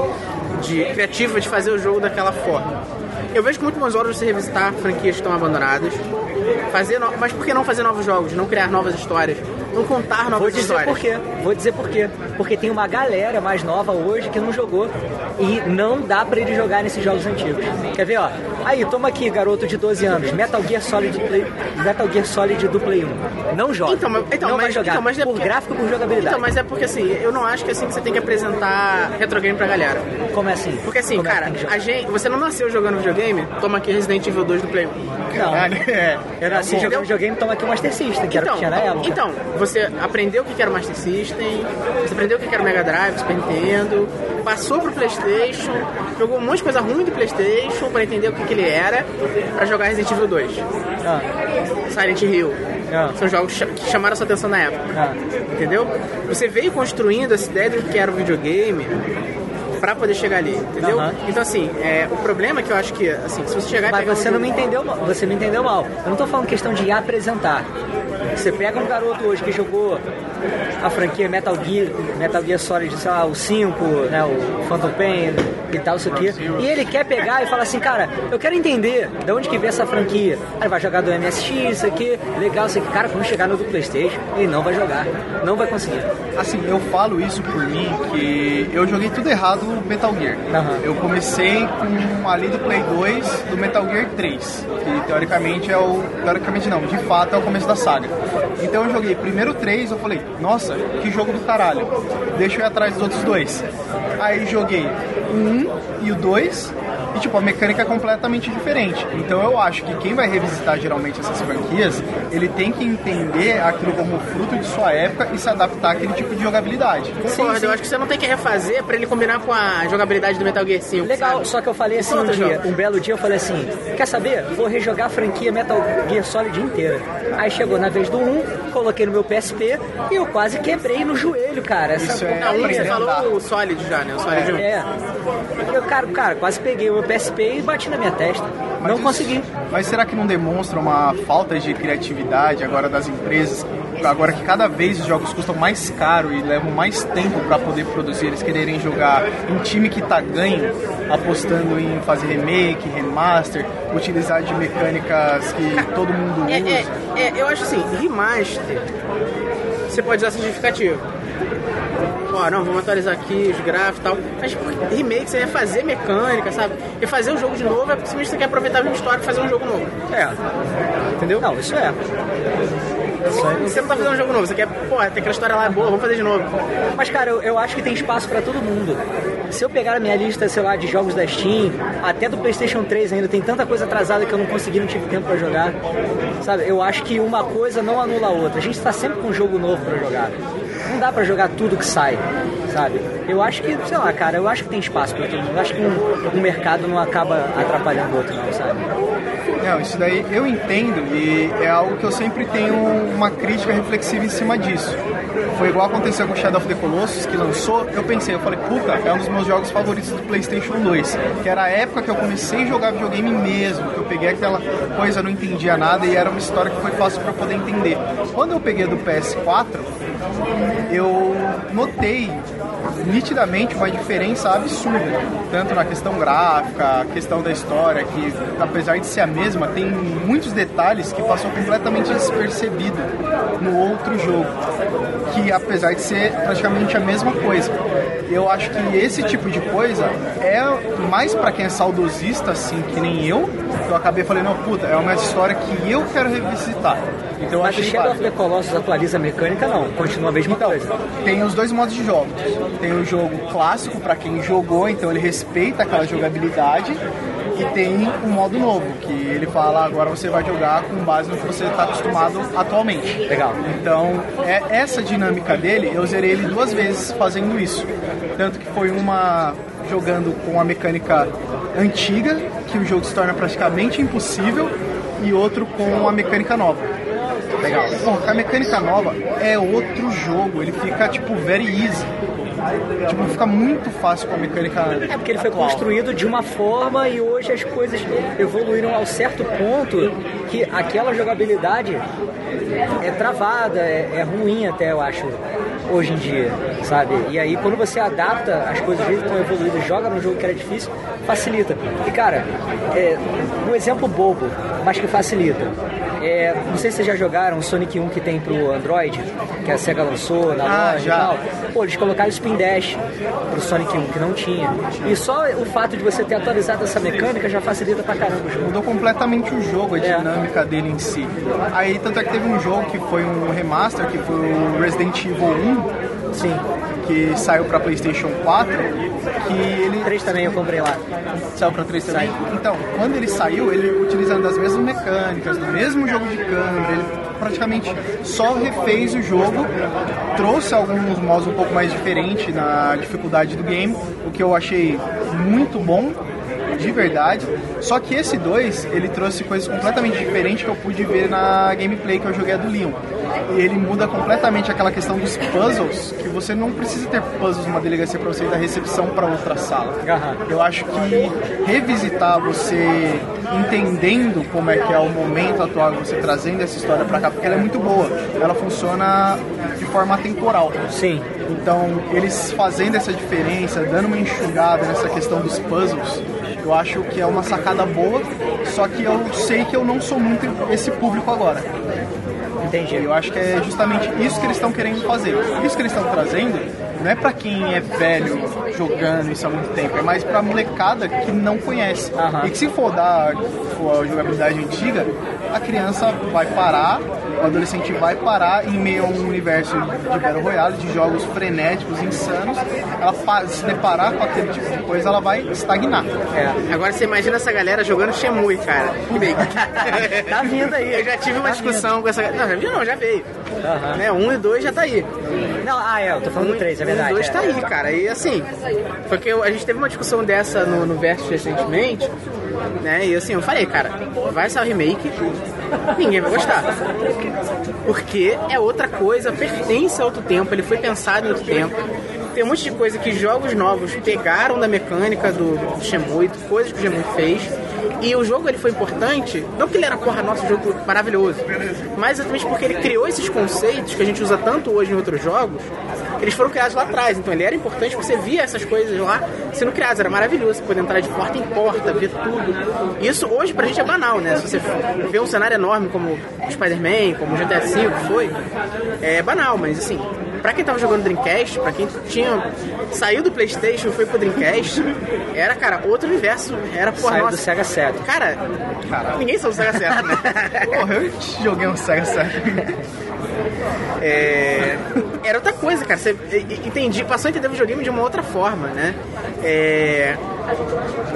de criativa de fazer o jogo daquela forma. Eu vejo com muito bons olhos você revisitar franquias que estão abandonadas. Fazer no... Mas por que não fazer novos jogos? Não criar novas histórias? Não contar novas Vou dizer histórias? por quê. Vou dizer por quê. Porque tem uma galera mais nova hoje que não jogou e não dá pra ele jogar nesses jogos antigos. Quer ver, ó? Aí, toma aqui, garoto de 12 anos, Metal Gear Solid Play, Metal Gear Solid do Play 1. Não joga. Então, mas, então, não mas, vai jogar então, mas é por porque- gráfico e por jogabilidade. Então, mas é porque assim, eu não acho que é assim que você tem que apresentar retro game pra galera. Como é assim? Porque assim, Como é cara, jogar? a gente, você não nasceu jogando videogame, toma aqui Resident Evil 2 do Play 1. Não. Caralho, [laughs] é. Eu nasci jogando videogame, toma aqui o Master System, que era o Então, que tinha na época. então, você aprendeu o que era o Master System, você aprendeu o que era o Mega Drive, Super Nintendo, passou pro Playstation, jogou um monte de coisa ruim do Playstation pra entender o que, que ele era, pra jogar Resident Evil 2. Ah, Silent Hill. Ah. São jogos que chamaram sua atenção na época. ah. Entendeu? Você veio construindo essa ideia do que era o videogame pra poder chegar ali, entendeu? Aham. Então assim, é, o problema é que eu acho que, assim, se você chegar e Mas pegar você um não me entendeu mal. Você me entendeu mal. Eu não tô falando questão de apresentar. Você pega um garoto hoje que jogou a franquia Metal Gear, Metal Gear Solid, sei lá, o 5, né, o Phantom Pain e tal, isso aqui, e ele quer pegar e falar assim, cara, eu quero entender de onde que veio essa franquia. Aí ele vai jogar do MSX, isso aqui, legal, isso aqui. Cara, quando chegar no do Playstation, ele não vai jogar. Não vai conseguir. Assim, eu falo isso por mim, que eu joguei tudo errado Metal Gear. Aham. Eu comecei com ali do Play 2 do Metal Gear 3, que teoricamente é o. Teoricamente não, de fato é o começo da saga. Então eu joguei primeiro o 3, eu falei, nossa, que jogo do caralho. Deixa eu ir atrás dos outros dois. Aí joguei o 1 e o 2. E tipo, a mecânica é completamente diferente. Então eu acho que quem vai revisitar geralmente essas franquias, ele tem que entender aquilo como fruto de sua época e se adaptar àquele tipo de jogabilidade. Concordo, eu acho que você não tem que refazer pra ele combinar com a jogabilidade do Metal Gear 5. Legal, sabe? só que eu falei assim um outro dia, jogo. um belo dia eu falei assim, quer saber? Vou rejogar a franquia Metal Gear Solid inteira. Aí chegou na vez do 1, coloquei no meu PSP e eu quase quebrei no joelho, cara. Essa Isso é Não, você falou o Solid já, né? O Solid 1. É. Eu, cara, cara, quase peguei o meu PSP e bati na minha testa. não isso- consegui. Mas será que não demonstra uma falta de criatividade agora das empresas? Agora que cada vez os jogos custam mais caro e levam mais tempo para poder produzir, eles quererem jogar em time que tá ganho, apostando em fazer remake, remaster, utilizar de mecânicas que todo mundo É, usa. é, é, eu acho assim, remaster, você pode usar essa justificativa. Ó, não, vamos atualizar aqui os gráficos e tal. Mas por remake, você refazer mecânica, sabe? Refazer o jogo de novo é porque simplesmente você quer aproveitar a mesma história e fazer um jogo novo. É. Entendeu? Não, isso é. Isso você não tá fazendo um jogo novo, você quer, pô, tem aquela história lá boa, vamos fazer de novo. Mas, cara, eu, eu acho que tem espaço pra todo mundo. Se eu pegar a minha lista, sei lá, de jogos da Steam, até do PlayStation 3 ainda, tem tanta coisa atrasada que eu não consegui, não tive tempo pra jogar. Sabe, eu acho que uma coisa não anula a outra. A gente tá sempre com um jogo novo pra jogar. Dá pra jogar tudo que sai, sabe? Eu acho que, sei lá, cara, eu acho que tem espaço pra todo mundo. Eu acho que um, um mercado não acaba atrapalhando o outro, não, sabe? Não, isso daí eu entendo e é algo que eu sempre tenho uma crítica reflexiva em cima disso. Foi igual aconteceu com Shadow of the Colossus, que lançou, eu pensei, eu falei, puta, é um dos meus jogos favoritos do Playstation 2. Que era a época que eu comecei a jogar videogame mesmo, que eu peguei aquela coisa, não entendia nada e era uma história que foi fácil para poder entender. Quando eu peguei do PS4, eu notei nitidamente uma diferença absurda, tanto na questão gráfica, a questão da história, que apesar de ser a mesma, tem muitos detalhes que passam completamente despercebido no outro jogo, que apesar de ser praticamente a mesma coisa. Eu acho que esse tipo de coisa é mais para quem é saudosista, assim, que nem eu, que eu acabei falando, não, puta, é uma história que eu quero revisitar. Então eu Mas o achei Shadow of the Colossus atualiza a mecânica, não. Continua a mesma Então, coisa. tem os dois modos de jogos. Tem o jogo clássico para quem jogou, então ele respeita aquela jogabilidade. E tem um modo novo, que ele fala agora você vai jogar com base no que você está acostumado atualmente. Legal. Então, é essa dinâmica dele, eu zerei ele duas vezes fazendo isso. Tanto que foi uma jogando com a mecânica antiga, que o jogo se torna praticamente impossível, e outro com a mecânica nova. Legal. Bom, a mecânica nova é outro jogo, ele fica tipo very easy. Tipo, fica muito fácil com a mecânica É porque ele foi atual. construído de uma forma e hoje as coisas evoluíram ao certo ponto que aquela jogabilidade é travada, é, é ruim até, eu acho, hoje em dia, sabe? E aí quando você adapta as coisas que estão evoluídas, joga num jogo que era difícil, facilita. E cara, é, um exemplo bobo, mas que facilita. É, não sei se vocês já jogaram o Sonic 1 que tem pro Android, que a SEGA lançou na Ah, loja já. e tal. Pô, eles colocaram Spin Dash pro Sonic 1, que não tinha. E só o fato de você ter atualizado essa mecânica já facilita pra caramba o jogo. Mudou completamente o jogo, a É. dinâmica dele em si. Aí, tanto é que teve um jogo que foi um remaster, que foi o Resident Evil 1, Sim, que saiu pra PlayStation 4, que ele 3 também eu comprei lá. Saiu pra 3 também? Então, quando ele saiu, ele utilizando as mesmas mecânicas, do mesmo jogo de câmera, ele praticamente só refez o jogo, trouxe alguns modos um pouco mais diferentes na dificuldade do game, o que eu achei muito bom, de verdade. Só que esse 2, ele trouxe coisas completamente diferentes que eu pude ver na gameplay que eu joguei a do Leon. E ele muda completamente aquela questão dos puzzles, que você não precisa ter puzzles numa delegacia para você ir da recepção para outra sala. Eu acho que revisitar você entendendo como é que é o momento atual, você trazendo essa história pra cá, porque ela é muito boa. Ela funciona de forma temporal. Sim. Então, eles fazendo essa diferença, dando uma enxugada nessa questão dos puzzles, eu acho que é uma sacada boa, só que eu sei que eu não sou muito esse público agora. Entendi. Eu acho que é justamente isso que eles estão querendo fazer. Isso que eles estão trazendo não é pra quem é velho jogando isso há muito tempo, é mais pra molecada que não conhece. Aham. E que se for dar for a jogabilidade antiga, a criança vai parar, o adolescente vai parar em meio a um universo de Battle Royale, de jogos frenéticos, insanos. Ela se deparar com aquele tipo de coisa, ela vai estagnar. É. Agora você imagina essa galera jogando Shemui, cara. [laughs] Tá vindo aí. Eu já tive uma Tá discussão com essa galera. Não, já viu não, já veio. Aham. Né? Um e dois já tá aí. vindo. Não, ah, é, eu tô falando do 3, é verdade. Um e dois é. tá aí, cara. E assim, porque a gente teve uma discussão dessa no, no Versus recentemente, né? E assim, eu falei, cara, vai sair o remake, ninguém vai gostar. Porque é outra coisa, pertence a outro tempo, ele foi pensado em outro tempo. Tem um monte de coisa que jogos novos pegaram da mecânica do, do Shenmue, coisas que o Shenmue fez. E o jogo ele foi importante, não que ele era, porra, nosso jogo maravilhoso, mas exatamente porque ele criou esses conceitos que a gente usa tanto hoje em outros jogos, eles foram criados lá atrás. Então ele era importante porque você via essas coisas lá sendo criadas, era maravilhoso, você poder entrar de porta em porta, ver tudo. Isso hoje pra gente é banal, né? Se você vê um cenário enorme como o Spider-Man, como o GTA V foi, é banal, mas assim, pra quem tava jogando Dreamcast, pra quem tinha saiu do Playstation e foi pro Dreamcast, era, cara, outro universo. Era, porra, Saiu do nossa, Sega Saturn. Cara, ninguém saiu do Sega certo, né? [laughs] Porra, eu joguei um Sega Saturn. É, era outra coisa, cara. Você entendi, passou a entender o videogame de uma outra forma, né? É,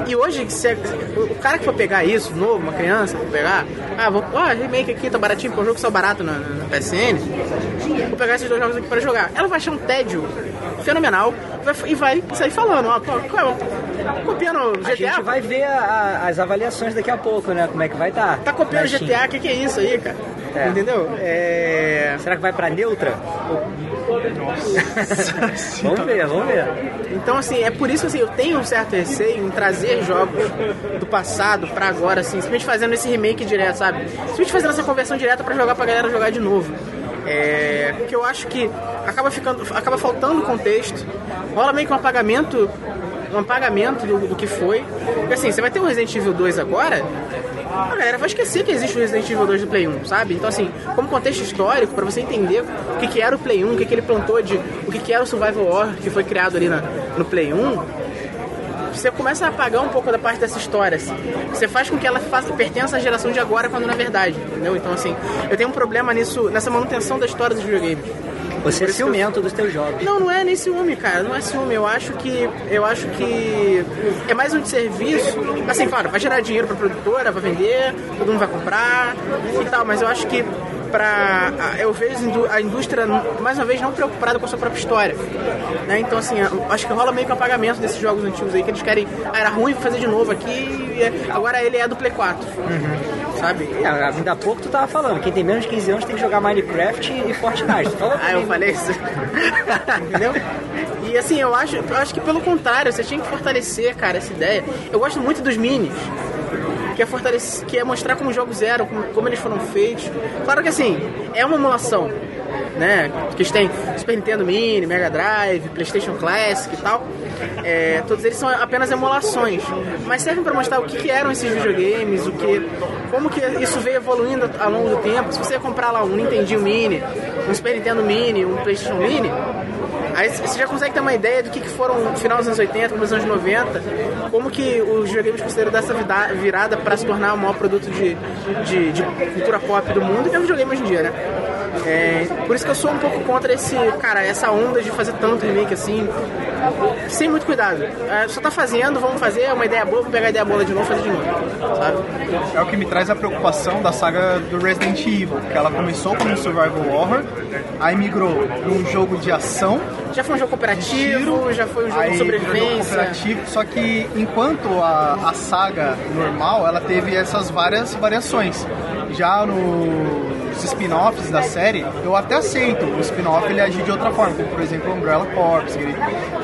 e hoje, você- o cara que for pegar isso, novo, uma criança, for pegar, ah, vou, ah, remake aqui, tá baratinho, porque o jogo saiu barato na, na PSN, vou pegar esses dois jogos aqui pra jogar. Ela vai achar um tédio fenomenal vai- e vai sair falando, ó, qual é o- copiando A GTA, gente vai ver a- a- as avaliações daqui a pouco, né? Como é que vai estar. tá copiando GTA, o que, que é isso aí, cara? É. Entendeu? É... Será que vai pra neutra? [laughs] vamos ver, vamos ver. Então, assim, é por isso assim, eu tenho um certo receio em trazer jogos do passado pra agora, assim, simplesmente fazendo esse remake direto, sabe? Simplesmente fazendo essa conversão direta pra jogar pra galera jogar de novo. É, porque eu acho que acaba ficando, acaba faltando contexto, rola meio que um apagamento, um apagamento do, do que foi. Porque assim, você vai ter o Resident Evil 2 agora, a galera vai esquecer que existe o Resident Evil 2 do Play 1, sabe? Então, assim, como contexto histórico, pra você entender o que, que era o Play 1, o que, que ele plantou de. o que, que era o Survival Horror que foi criado ali na, no Play 1, você começa a apagar um pouco da parte dessa história. Assim. Você faz com que ela faça, pertença à geração de agora, quando na verdade, entendeu? Então, assim, eu tenho um problema nisso, nessa manutenção da história dos videogames. Você é eu- ciumento dos teus jogos. Não, não é nem ciúme, cara. Não é ciúme. Eu acho que. Eu acho que é mais um serviço. Assim, claro, vai gerar dinheiro pra produtora, vai vender, todo mundo vai comprar e tal, mas eu acho que pra. Eu vejo a indústria, mais uma vez, não preocupada com a sua própria história. Né? Então, assim, acho que rola meio que um apagamento desses jogos antigos aí, que eles querem. Ah, era ruim, fazer de novo aqui. é- Agora ele é do Play 4. Sabe? É, ainda há pouco tu tava falando, quem tem menos de 15 anos tem que jogar Minecraft e Fortnite. Falou Ah, eu também. falei isso. Entendeu? [laughs] E assim, eu acho, eu acho que pelo contrário, você tinha que fortalecer, cara, essa ideia. Eu gosto muito dos minis. Que é, fortalecer, que é mostrar como os jogos eram, como, como eles foram feitos. Claro que assim, é uma emulação. Né? Têm Super Nintendo Mini, Mega Drive, Playstation Classic e tal. É, todos eles são apenas emulações. Mas servem para mostrar o que, que eram esses videogames, o que, como que isso veio evoluindo ao longo do tempo. Se você comprar lá um Nintendinho Mini, um Super Nintendo Mini, um Playstation Mini, Aí você já consegue ter uma ideia do que, que foram no final dos anos 80, começo dos anos 90, como que os videogames consideram dessa vida- virada para se tornar o maior produto de, de, de cultura pop do mundo, que é o videogame hoje em dia, né? É, por isso que eu sou um pouco contra esse, cara, essa onda de fazer tanto remake assim, sem muito cuidado. É, só tá fazendo, vamos fazer, é uma ideia boa, vamos pegar a ideia boa de novo e fazer de novo, sabe? É o que me traz a preocupação da saga do Resident Evil, que ela começou como um survival horror, aí migrou para um jogo de ação, Já foi um jogo cooperativo, tiro, já foi um jogo de virou jogo sobrevivência. cooperativo, só que enquanto a, a saga normal, ela teve essas várias variações. Já nos spin-offs da série, eu até aceito o spin-off ele agir de outra forma, como por exemplo Umbrella Corps, ele,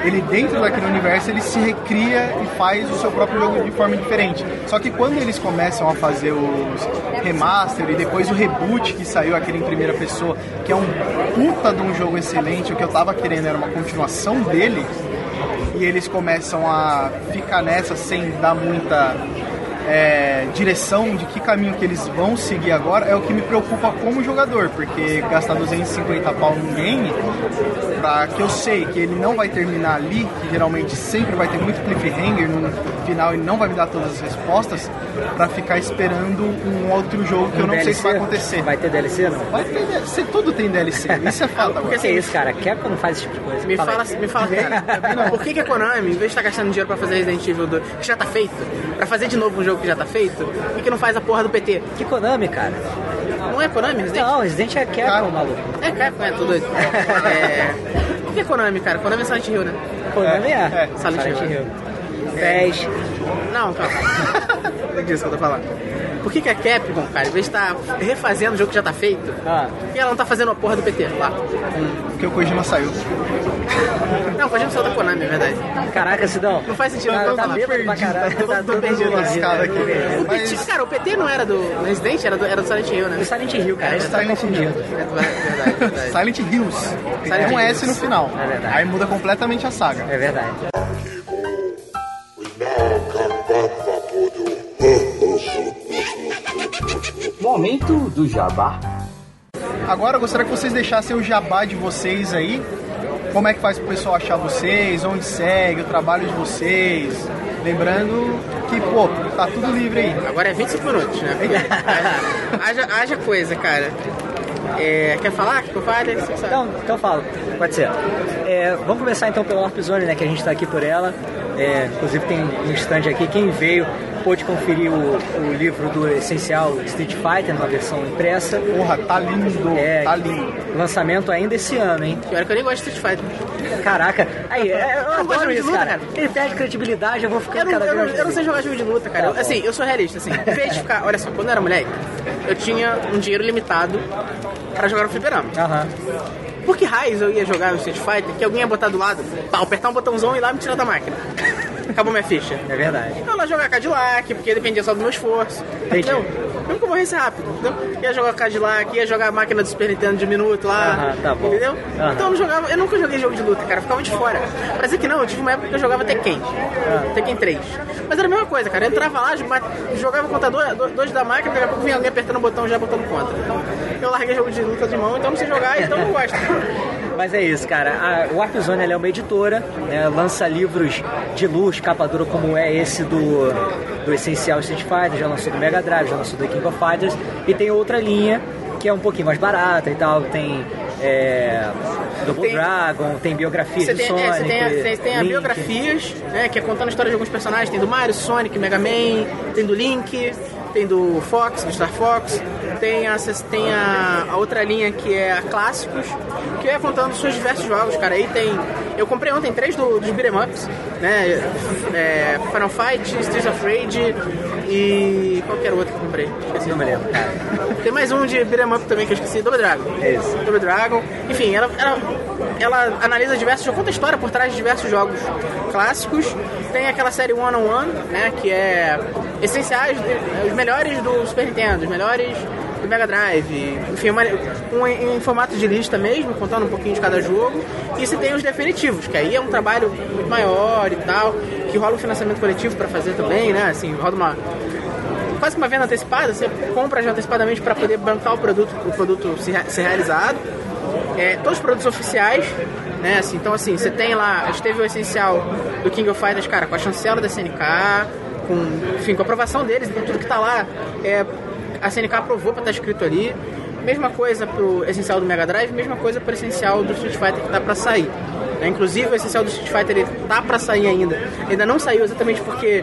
ele dentro daquele universo ele se recria e faz o seu próprio jogo de forma diferente. Só que quando eles começam a fazer os remaster e depois o reboot que saiu aquele em primeira pessoa, que é um puta de um jogo excelente, o que eu tava querendo era uma continuação dele, e eles começam a ficar nessa sem dar muita é, direção de que caminho que eles vão seguir agora é o que me preocupa como jogador, porque gastar 250 pau num game, pra, que eu sei que ele não vai terminar ali, que geralmente sempre vai ter muito cliffhanger no final e não vai me dar todas as respostas, pra ficar esperando um outro jogo que eu não sei se vai acontecer. Vai ter DLC, não? Vai ter DLC, tudo tem DLC, isso é fato Porque agora. Que isso, cara? Capcom não faz esse tipo de coisa. Me Fala fala, me fala, cara, [laughs] por que, que a Konami, em vez de estar gastando dinheiro pra fazer Resident Evil 2, que já tá feito, pra fazer de novo um jogo que já tá feito, por que, não faz a porra do PT? Que Konami, cara? Não é Konami, Resident? Não, Resident é Capcom, Cara. maluco. É, cara, é, tô doido. [laughs] É... Por que é Konami, cara? Konami é Silent Hill, né? Konami é. É, Silent Silent Hill. Hill. PES. Não, calma. [laughs] Não é disso que eu tô falando. Por que, que a Capcom, cara, em vez de estar refazendo o jogo que já tá feito, Ah. por que ela não tá fazendo a porra do PT lá? Porque o Kojima saiu. [laughs] Não, pode saiu da Konami, é verdade. Caraca, Sidão. Não faz sentido, Tá, não tá falar. bêbado pra caralho. Tô- Tá perdido lascado né? aqui. O Mas- PT, cara, o PT não era do Resident, era do, era do Silent Hill, né? Do Silent Hill, cara. Tá Silent confundido. Hill. É verdade, verdade. Silent Hills. Tem Silent um Hills. S no final. É verdade. Aí muda completamente a saga. É verdade. Momento do Jabá. Agora eu gostaria que vocês deixassem o jabá de vocês aí. Como é que faz pro pessoal achar vocês, onde segue, o trabalho de vocês. Lembrando que, pô, tá tudo livre aí. Agora é 25 minutos, né? [laughs] haja, haja coisa, cara. É, quer falar? Quer que eu fale? Então, então fala, pode ser. É, vamos começar então pela Warp Zone, né, que a gente está aqui por ela. É, inclusive tem um stand aqui, quem veio pôde conferir o, o livro do Essencial Street Fighter, numa versão impressa. Porra, tá lindo, É, tá lindo. Lançamento ainda esse ano, hein? Pior que eu nem gosto de Street Fighter. Caraca, aí, é, eu gosto adoro de isso, luta, cara. cara. Ele perde credibilidade, eu vou Eu ficando não, cada eu, não, vez eu não sei jogar jogo de luta, cara. Tá Eu- assim, eu sou realista, assim. Em vez de ficar... Olha só, quando eu era moleque, eu tinha um dinheiro limitado pra jogar no fliperama. Aham. Por que raios eu ia jogar no Street Fighter que alguém ia botar do lado, pá, apertar um botãozão e ir lá me tirar da máquina? [laughs] Acabou minha ficha. É verdade. Eu lá jogar Cadillac, porque dependia só do meu esforço. Entendi. Que eu morresse rápido, entendeu? Ia jogar Cadillac, ia jogar a máquina do Super Nintendo de minuto lá. Aham, tá bom. Entendeu? Aham. Então eu não jogava, eu nunca joguei jogo de luta, cara, eu ficava de fora. Pra dizer que não, eu tive uma época que eu jogava Tekken. Ah. Tekken 3. Mas era a mesma coisa, cara. Eu entrava lá, jogava contra dois, dois da máquina, daqui a pouco vinha alguém apertando o botão já botando contra. Então eu larguei jogo de luta de mão, então não sei jogar, então não gosto. Mas é isso, cara. A Warp Zone ela é uma editora, né, lança livros de luz, capa dura como é esse do, do Essencial Street Fighter, já lançou do Mega Drive, já lançou do King of Fighters, e tem outra linha que é um pouquinho mais barata e tal, tem é, Double Tem- Dragon, tem biografias Você do tem, Sonic, é, você tem, a, você tem a biografias, né, que é contando a história de alguns personagens. Tem do Mario, Sonic, Mega Man, tem do Link, tem do Fox, do Star Fox. Tem, a, tem a, a outra linha que é a Clássicos, que é contando os seus diversos jogos, cara. Aí tem... Eu comprei ontem três do, dos beat'em ups, né, é, Final Fight, Streets of Rage e... Qual que era o outro que eu comprei? Esqueci. Não me lembro, cara. Tem mais um de beat'em up também que eu esqueci, Double Dragon. É isso. Double Dragon. Enfim, ela, ela, ela analisa diversos jogos, conta a história por trás de diversos jogos clássicos. Tem aquela série One on One, né, que é essenciais, os melhores do Super Nintendo, os melhores do Mega Drive. Enfim, uma, um, em, formato de lista mesmo, contando um pouquinho de cada jogo. E você tem os definitivos, que aí é um trabalho muito maior e tal, que rola um financiamento coletivo para fazer também, né, assim, rola uma quase que uma venda antecipada, você compra já antecipadamente para poder bancar o produto, o produto ser, ser realizado. É, todos os produtos oficiais, né? Assim, então assim, você tem lá, a gente teve o essencial do King of Fighters, cara, com a chancela da SNK, com, enfim, com a aprovação deles, então tudo que tá lá, é, a SNK aprovou para estar escrito ali. Mesma coisa pro essencial do Mega Drive, mesma coisa pro essencial do Street Fighter que tá para sair. né? Inclusive o essencial do Street Fighter ele tá para sair ainda. Ainda não saiu exatamente porque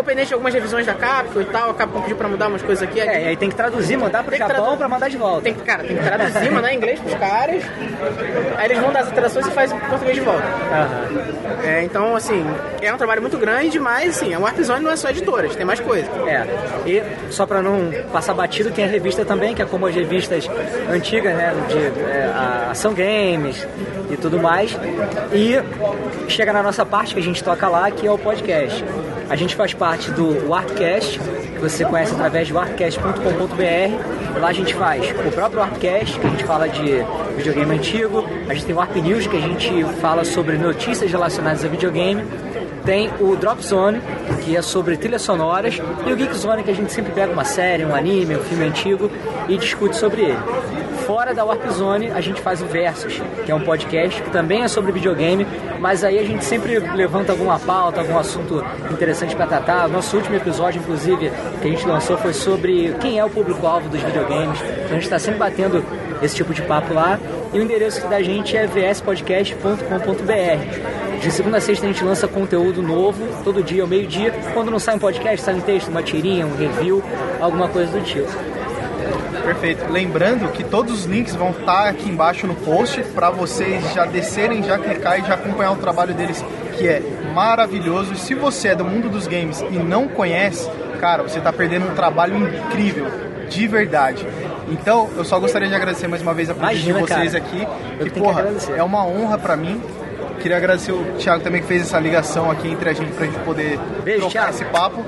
ficou pendente de algumas revisões da Capcom e tal, a Capcom pediu para mudar umas coisas aqui. É, e aí tem que traduzir, mandar pro Tem Japão tradu- pra mandar de volta. Tem que, cara, tem que traduzir, mandar em inglês pros caras. Aí eles vão dar as alterações e faz em português de volta. Aham. É, então, assim, é um trabalho muito grande, mas, assim, a Warp Zone não é só editora, a gente tem mais coisa. É, e só pra não passar batido, tem a revista também, que é como as revistas antigas, né, de é, a Ação Games e tudo mais. E chega na nossa parte que a gente toca lá, que é o podcast. A gente faz parte do Warpcast, que você conhece através de warpcast.com.br. Lá a gente faz o próprio Warpcast, que a gente fala de videogame antigo. A gente tem o Warp News, que a gente fala sobre notícias relacionadas a videogame. Tem o Drop Zone, que é sobre trilhas sonoras, e o Geek Zone, que a gente sempre pega uma série, um anime, um filme antigo e discute sobre ele. Fora da Warp Zone, a gente faz o Versus, que é um podcast que também é sobre videogame, mas aí a gente sempre levanta alguma pauta, algum assunto interessante para tratar. Nosso último episódio, inclusive, que a gente lançou foi sobre quem é o público-alvo dos videogames. Então a gente está sempre batendo esse tipo de papo lá. E o endereço da gente é vspodcast.com.br. De segunda a sexta a gente lança conteúdo novo, todo dia ao meio-dia. Quando não sai um podcast, sai um texto, uma tirinha, um review, alguma coisa do tipo. Perfeito. Lembrando que todos os links vão estar aqui embaixo no post para vocês já descerem, já clicar e já acompanhar o trabalho deles, que é maravilhoso. E se você é do mundo dos games e não conhece, cara, você está perdendo um trabalho incrível, de verdade. Então, eu só gostaria de agradecer mais uma vez a presença de vocês cara. aqui. Eu Que, que porra, agradecer. é uma honra para mim. Queria agradecer o Thiago também que fez essa ligação aqui entre a gente pra gente poder Beijo, trocar Thiago. esse papo.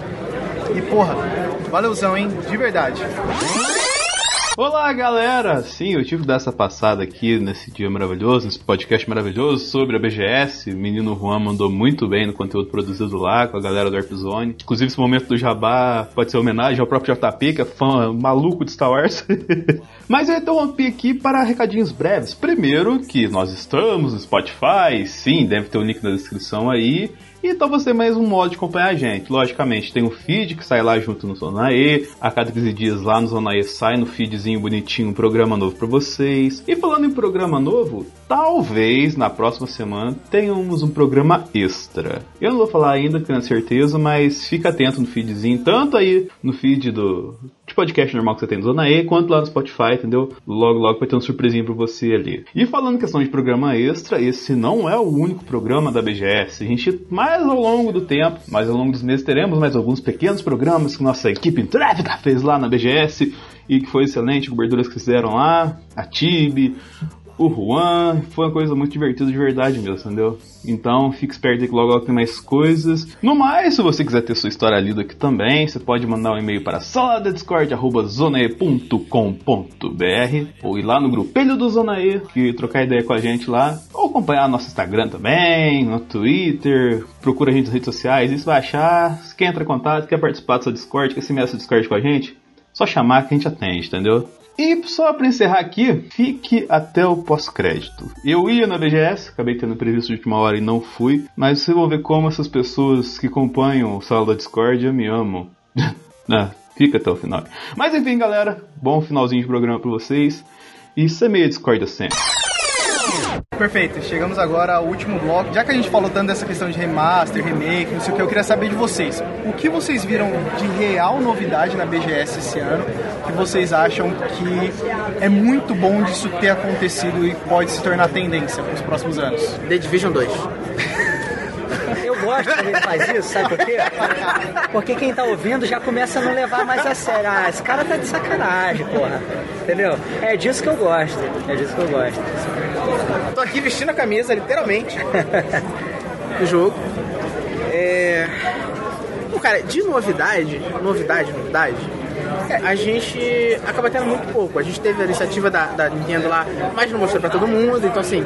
E porra, valeuzão, hein? De verdade. Olá, galera! Sim, eu tive que dar essa passada aqui nesse dia maravilhoso, nesse podcast maravilhoso sobre a BGS. O menino Juan mandou muito bem no conteúdo produzido lá com a galera do Warp Zone. Inclusive, esse momento do Jabá pode ser homenagem ao próprio JP, que é fã maluco de Star Wars. [laughs] Mas eu interrompi aqui para recadinhos breves. Primeiro, que nós estamos no Spotify, sim, deve ter o link na descrição aí. Então você tem mais um modo de acompanhar a gente. Logicamente, tem o feed que sai lá junto no Zona E. A cada 15 dias lá no Zona E sai no feedzinho bonitinho um programa novo para vocês. E falando em programa novo, talvez na próxima semana tenhamos um programa extra. Eu não vou falar ainda, tenho certeza, mas fica atento no feedzinho, tanto aí no feed do de podcast normal que você tem no Zona E, quanto lá no Spotify, entendeu? Logo, logo vai ter uma surpresinha pra você ali. E falando em questão de programa extra, esse não é o único programa da BGS. A gente, mais ao longo do tempo, mais ao longo dos meses, teremos mais alguns pequenos programas que nossa equipe intrépida fez lá na BGS e que foi excelente, coberturas que fizeram lá, a Tibi, o Juan. Foi uma coisa muito divertida de verdade mesmo, entendeu? Então fique esperto que logo, logo tem mais coisas. No mais, se você quiser ter sua história lida aqui também, você pode mandar um e-mail para saladadiscord.zonae.com.br ou ir lá no grupelho do Zona E, trocar ideia com a gente lá, ou acompanhar nosso Instagram também, no Twitter, procura a gente nas redes sociais, isso vai achar. Quem entra em contato, quer participar do seu Discord, quer se Discord com a gente, só chamar que a gente atende, entendeu? E só para encerrar aqui, fique até o pós-crédito. Eu ia na BGS, acabei tendo previsto de última hora e não fui, mas vocês vão ver como essas pessoas que acompanham o Sala da Discordia me amam. [laughs] ah, fica até o final. Mas enfim, galera, bom finalzinho de programa para vocês e semeia Discordia sempre. Perfeito, chegamos agora ao último bloco. Já que a gente falou tanto dessa questão de remaster, remake, não sei o que, eu queria saber de vocês. O que vocês viram de real novidade na BGS esse ano que vocês acham que é muito bom disso ter acontecido e pode se tornar tendência para os próximos anos? The Division 2. [laughs] Eu gosto quando ele faz isso, sabe por quê? Porque quem tá ouvindo já começa a não levar mais a sério. Ah, esse cara tá de sacanagem, porra. Entendeu? É disso que eu gosto. É disso que eu gosto. Tô aqui vestindo a camisa, literalmente, [laughs] do jogo. É... Pô, cara, de novidade, novidade, novidade, a gente acaba tendo muito pouco. A gente teve a iniciativa da, da Nintendo lá, mas não mostrou pra todo mundo, então assim,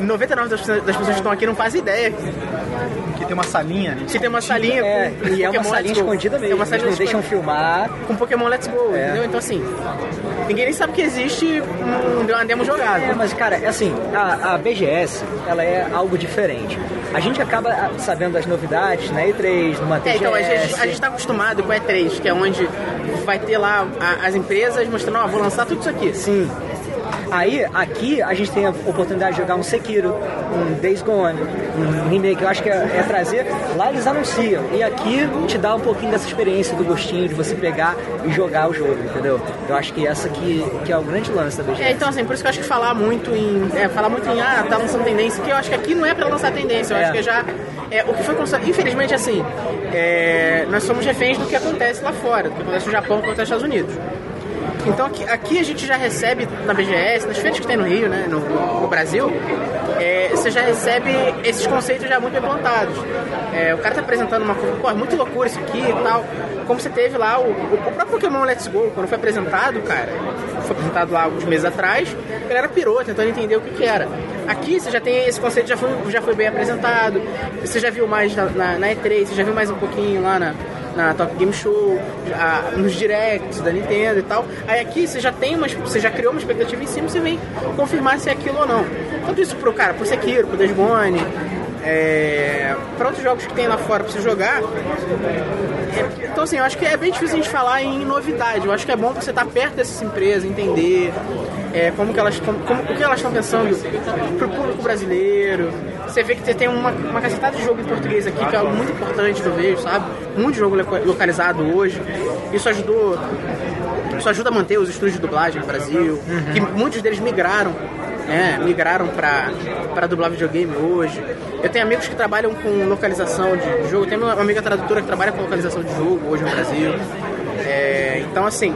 99% das, das pessoas que estão aqui não fazem ideia Que tem uma salinha. que tem uma salinha É, com, e é uma salinha escondida mesmo. É uma Eles salinha não deixam filmar. com Pokémon Let's Go, É. entendeu? Então assim, ninguém nem sabe que existe um, uma demo jogada. É, mas cara, é assim, a, a BGS, ela é algo diferente. A gente acaba ah, sabendo das novidades na E3, numa É, TGS. então a gente, a gente tá acostumado com o E3, que é onde vai ter lá a- as empresas mostrando, ó, vou lançar tudo isso aqui. Sim. Aí, aqui, a gente tem a oportunidade de jogar um Sekiro, um Days Gone, um remake. Eu acho que é, é trazer. Lá eles anunciam. E aqui te dá um pouquinho dessa experiência do gostinho de você pegar e jogar o jogo, entendeu? Eu acho que essa que, que é o grande lance da BGS. É, então assim, por isso que eu acho que falar muito em. É, falar muito em ah, tá lançando tendência, que eu acho que aqui não é pra lançar tendência, eu É. acho que já. É, o que foi Infelizmente, assim, é, nós somos reféns do que acontece lá fora, do que acontece no Japão, do que acontece nos Estados Unidos. Então aqui, aqui a gente já recebe na BGS, nas feiras que tem no Rio, né, no, no Brasil, é, você já recebe esses conceitos já muito bem plantados. É, o cara tá apresentando uma coisa, pô, é muito loucura isso aqui e tal. Como você teve lá o, o próprio Pokémon Let's Go, quando foi apresentado, cara, foi apresentado lá alguns meses atrás, a galera pirou, tentando entender o que, que era. Aqui você já tem esse conceito, já foi, já foi bem apresentado, você já viu mais na, na, na E3, você já viu mais um pouquinho lá na, na Top Game Show, já- nos directs da Nintendo e tal. Aí aqui você já tem uma, você já criou uma expectativa em cima, você vem confirmar se é aquilo ou não. Tanto isso pro cara, pro Sekiro, pro Days Gone, é, para outros jogos que tem lá fora pra você jogar. É, então assim, eu acho que é bem difícil a gente falar em novidade. Eu acho que é bom você estar perto dessas empresas, entender é, como que elas como, como- o que elas estão pensando pro público brasileiro. Você vê que você tem uma, uma cacetada de jogo em português aqui, que é algo muito importante que eu vejo, sabe? Muito jogo loca- localizado hoje. Isso ajudou. Isso ajuda a manter os estúdios de dublagem no Brasil, que muitos deles migraram, né? Migraram pra, pra dublar videogame hoje. Eu tenho amigos que trabalham com localização de jogo. Eu tenho uma amiga tradutora que trabalha com localização de jogo hoje no Brasil. É, então, assim,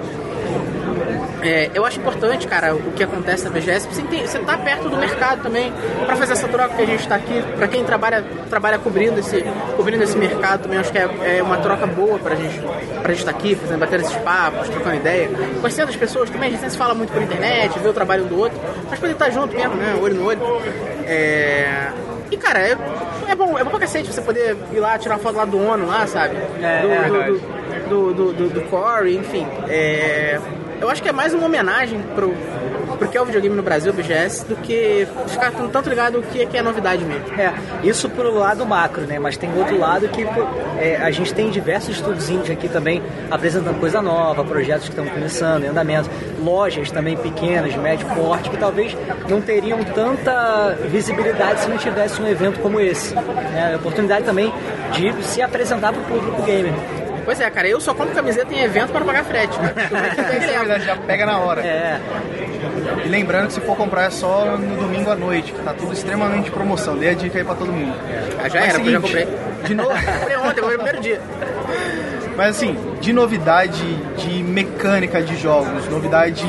é, eu acho importante, cara, o que acontece na BGS, você, tem, você tá perto do mercado também, pra fazer essa troca que a gente tá aqui, pra quem trabalha, trabalha cobrindo, esse, cobrindo esse mercado também, acho que é, é uma troca boa pra gente pra gente estar aqui, fazendo, batendo esses papos, trocando ideia. Conhecendo as pessoas também, a gente se fala muito por internet, vê o trabalho um do outro, mas poder estar junto mesmo, né, olho no olho. É... E cara, é, é bom, é bom pra cacete você poder ir lá tirar uma foto lá do ONU lá, sabe? É, do, é do, do, do, do, do Corey, enfim. É, eu acho que é mais uma homenagem pro, porque é o videogame no Brasil, o BGS, do que ficar tanto ligado o que é, que é novidade mesmo. É, isso pro lado macro, né? Mas tem outro lado que é, a gente tem diversos estudos aqui também apresentando coisa nova, projetos que estão começando, em andamento, lojas também pequenas, médio porte, que talvez não teriam tanta visibilidade se não tivesse um evento como esse. Né? A oportunidade também de se apresentar para o público gamer. Pois é, cara, eu só compro camiseta em evento para pagar frete. Né? [laughs] já pega na hora. É. E lembrando que se for comprar é só no domingo à noite, que tá tudo extremamente promoção. Dê a dica aí pra todo mundo. Ah, já Mas era, seguinte, eu já comprei. De novo, [laughs] comprei ontem, comprei no primeiro dia. Mas assim, de novidade de mecânica de jogos, novidade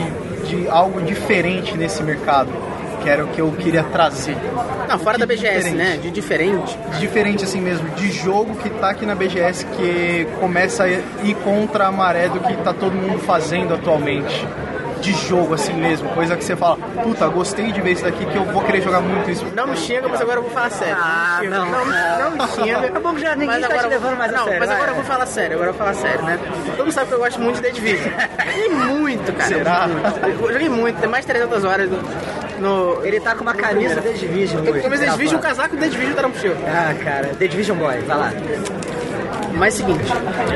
de algo diferente nesse mercado que era o que eu queria trazer. Não, fora da BGS, né? De diferente. De diferente assim mesmo, de jogo que tá aqui na BGS que começa a ir contra a maré do que tá todo mundo fazendo atualmente de jogo assim mesmo, coisa que você fala, puta, gostei de ver isso daqui que eu vou querer jogar muito isso. Não me xinga, mas agora eu vou falar sério. Ah, não, não, não, não me xinga. Acabou que já ninguém mas tá agora, te levando mais não, a sério. Mas agora eu vou falar sério, agora eu vou falar sério, né? Todo mundo sabe que eu gosto muito de The Division. [laughs] Joguei muito, cara. Será? Eu joguei muito, tem mais de 300 horas no... Ele tá com uma camisa The Division hoje. Com a The Division, um casaco The Division tá no. Ah, cara, The Division Boy, vai lá. Mas seguinte,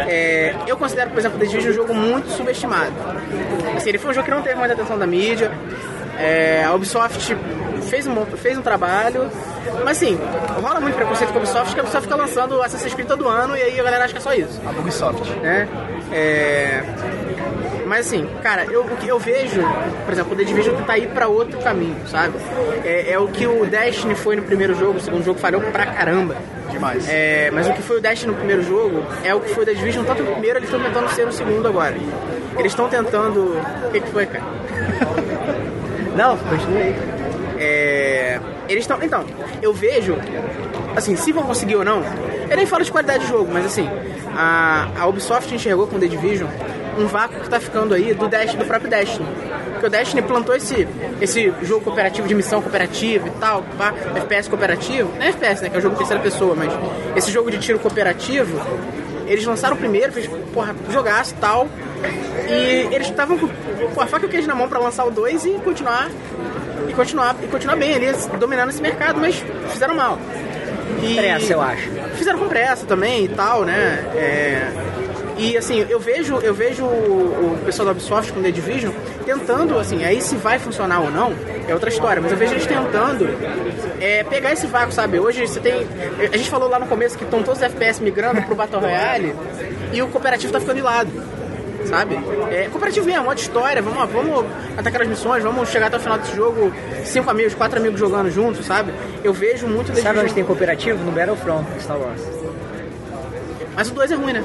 é, eu considero, por exemplo, The Division um jogo muito subestimado. Assim, ele foi um jogo que não teve muita atenção da mídia. É, a Ubisoft fez um, fez um trabalho, mas assim, rola muito preconceito com a Ubisoft, que a Ubisoft fica lançando Assassin's Creed todo ano e aí a galera acha que é só isso. A Ubisoft. Né? É, mas assim, cara, eu, o que eu vejo, por exemplo, o The Division tá aí pra outro caminho, sabe? É, é, o que o Destiny foi no primeiro jogo, o segundo jogo falhou pra caramba. Demais. É, mas o que foi o Destiny no primeiro jogo é o que foi o The Division, tanto no primeiro, eles estão tentando ser no segundo agora. Eles estão tentando. O que, que foi, cara? [laughs] Não, continue aí. É, eles estão. Então, eu vejo. Assim, se vão conseguir ou não, eu nem falo de qualidade de jogo, mas assim, a, a Ubisoft enxergou com o The Division um vácuo que tá ficando aí do, Destiny, do próprio Destiny. Porque o Destiny plantou esse, esse jogo cooperativo de missão cooperativa e tal, pá, FPS cooperativo. Não é FPS, né? Que é um jogo de terceira pessoa, mas esse jogo de tiro cooperativo, eles lançaram o primeiro, fez, porra, jogaço e tal. E eles estavam com a faca e o queijo na mão para lançar o 2 e continuar e continuar e continuar bem ali, dominando esse mercado, mas fizeram mal. E pressa, eu acho. Fizeram com pressa também e tal, né? É, e assim, eu vejo, eu vejo o, pessoal da Ubisoft com The Division tentando, assim, aí se vai funcionar ou não, é outra história, mas eu vejo eles tentando é, pegar esse vácuo, sabe? Hoje você tem. A gente falou lá no começo que estão todos os FPS migrando pro Battle Royale e o cooperativo tá ficando de lado sabe? É, cooperativo mesmo, modo história, vamos, vamos atacar as missões, vamos chegar até o final desse jogo, cinco amigos, quatro amigos jogando juntos, sabe? Eu vejo muito desse Sabe onde tem cooperativo? No Battlefront, Star Wars. Mas o 2 é ruim, né?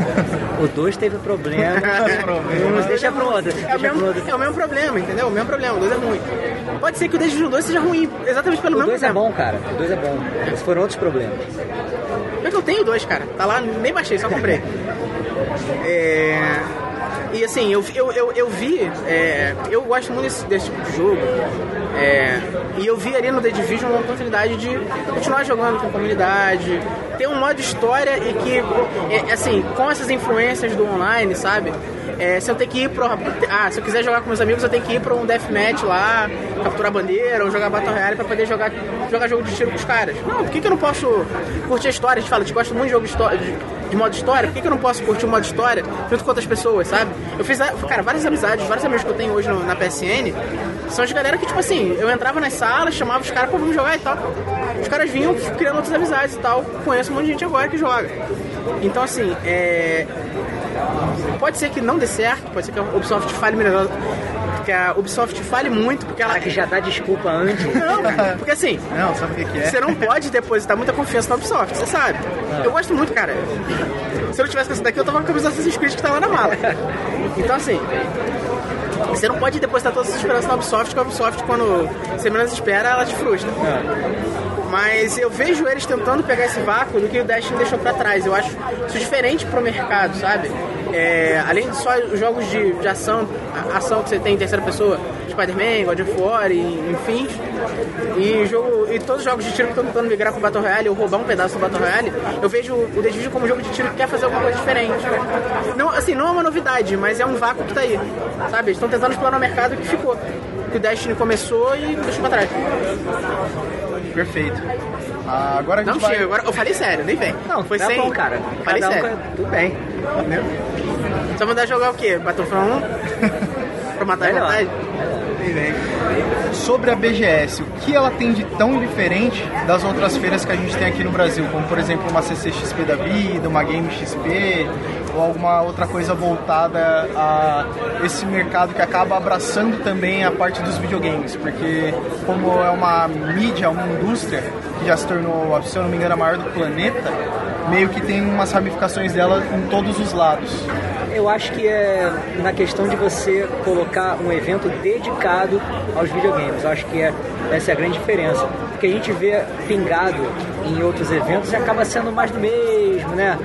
[laughs] o 2 teve problema. [laughs] Vamos, deixa pro outro. É o, mesmo, é o mesmo problema, entendeu? O mesmo problema, o 2 é ruim. Pode ser que o Division 2 seja ruim, exatamente pelo o mesmo problema. O 2 é bom, cara. O 2 é bom. Esses foram outros problemas. É que eu tenho dois, cara. Tá lá, nem baixei, só comprei. [laughs] É... E assim, eu, eu, eu, eu vi, é... eu gosto muito desse, desse tipo de jogo. É, e eu vi ali no The Division uma oportunidade de continuar jogando com a comunidade, ter um modo história e que, é, assim, com essas influências do online, sabe? É, se eu tenho que ir pro. Ah, se eu quiser jogar com meus amigos, eu tenho que ir pra um deathmatch lá, capturar bandeira ou jogar Battle Royale pra poder jogar, jogar jogo de tiro com os caras. Não, por que, que eu não posso curtir a história? A gente fala, a gente gosta muito de jogo de, de, de modo história, por que, que eu não posso curtir o modo história junto com outras pessoas, sabe? Eu fiz, cara, várias amizades, vários amigos que eu tenho hoje no, na PSN são de galera que, tipo assim, eu entrava nas salas, chamava os caras, pô, vamos jogar e tal. Os caras vinham criando outras amizades e tal. Conheço um monte de gente agora que joga. Então, assim, é Pode ser que não dê certo, pode ser que a Ubisoft fale melhor. Que a Ubisoft fale muito, porque ela. Ah, que já dá desculpa antes. Não, porque assim. Não, sabe o que, é? Você não pode depositar muita confiança na Ubisoft, você sabe. Ah. Eu gosto muito, cara. Se eu não tivesse com essa daqui, eu tava com a camisa Assassin's Creed que tá lá na mala. Então, assim. Você não pode depositar toda essa esperança na Ubisoft, porque a Ubisoft, quando você menos espera, ela te frustra. É. Mas eu vejo eles tentando pegar esse vácuo do que o Destiny deixou para trás. Eu acho isso diferente pro mercado, sabe? é, além de só os jogos de, de ação, ação que você tem em terceira pessoa, Spider-Man, God of War, e, enfim, e, jogo, e todos os jogos de tiro que estão tentando migrar pro Battle Royale ou roubar um pedaço do Battle Royale, eu vejo o The Division como um jogo de tiro que quer fazer alguma coisa diferente. Não, assim, não é uma novidade, mas é um vácuo que tá aí, sabe? Eles estão tentando explorar o mercado que ficou. Que o Destiny começou e deixou pra trás. Perfeito. Ah, agora a gente Não vai... chega, agora eu falei sério, nem vem. Não, foi tá sem. bom, cara. Falei Cada um sério. com- Tudo bem. Só mandar jogar o quê? Battlefront 1? [laughs] pra matar a Melhor. vontade? Sobre a BGS, o que ela tem de tão diferente das outras feiras que a gente tem aqui no Brasil, como por exemplo uma CCXP da vida, uma Game XP ou alguma outra coisa voltada a esse mercado que acaba abraçando também a parte dos videogames, porque como é uma mídia, uma indústria que já se tornou, se eu não me engano, a maior do planeta, meio que tem umas ramificações dela em todos os lados. Eu acho que é na questão de você colocar um evento dedicado aos videogames. Eu acho que é, essa é a grande diferença. Porque a gente vê pingado em outros eventos e acaba sendo mais do mesmo, né?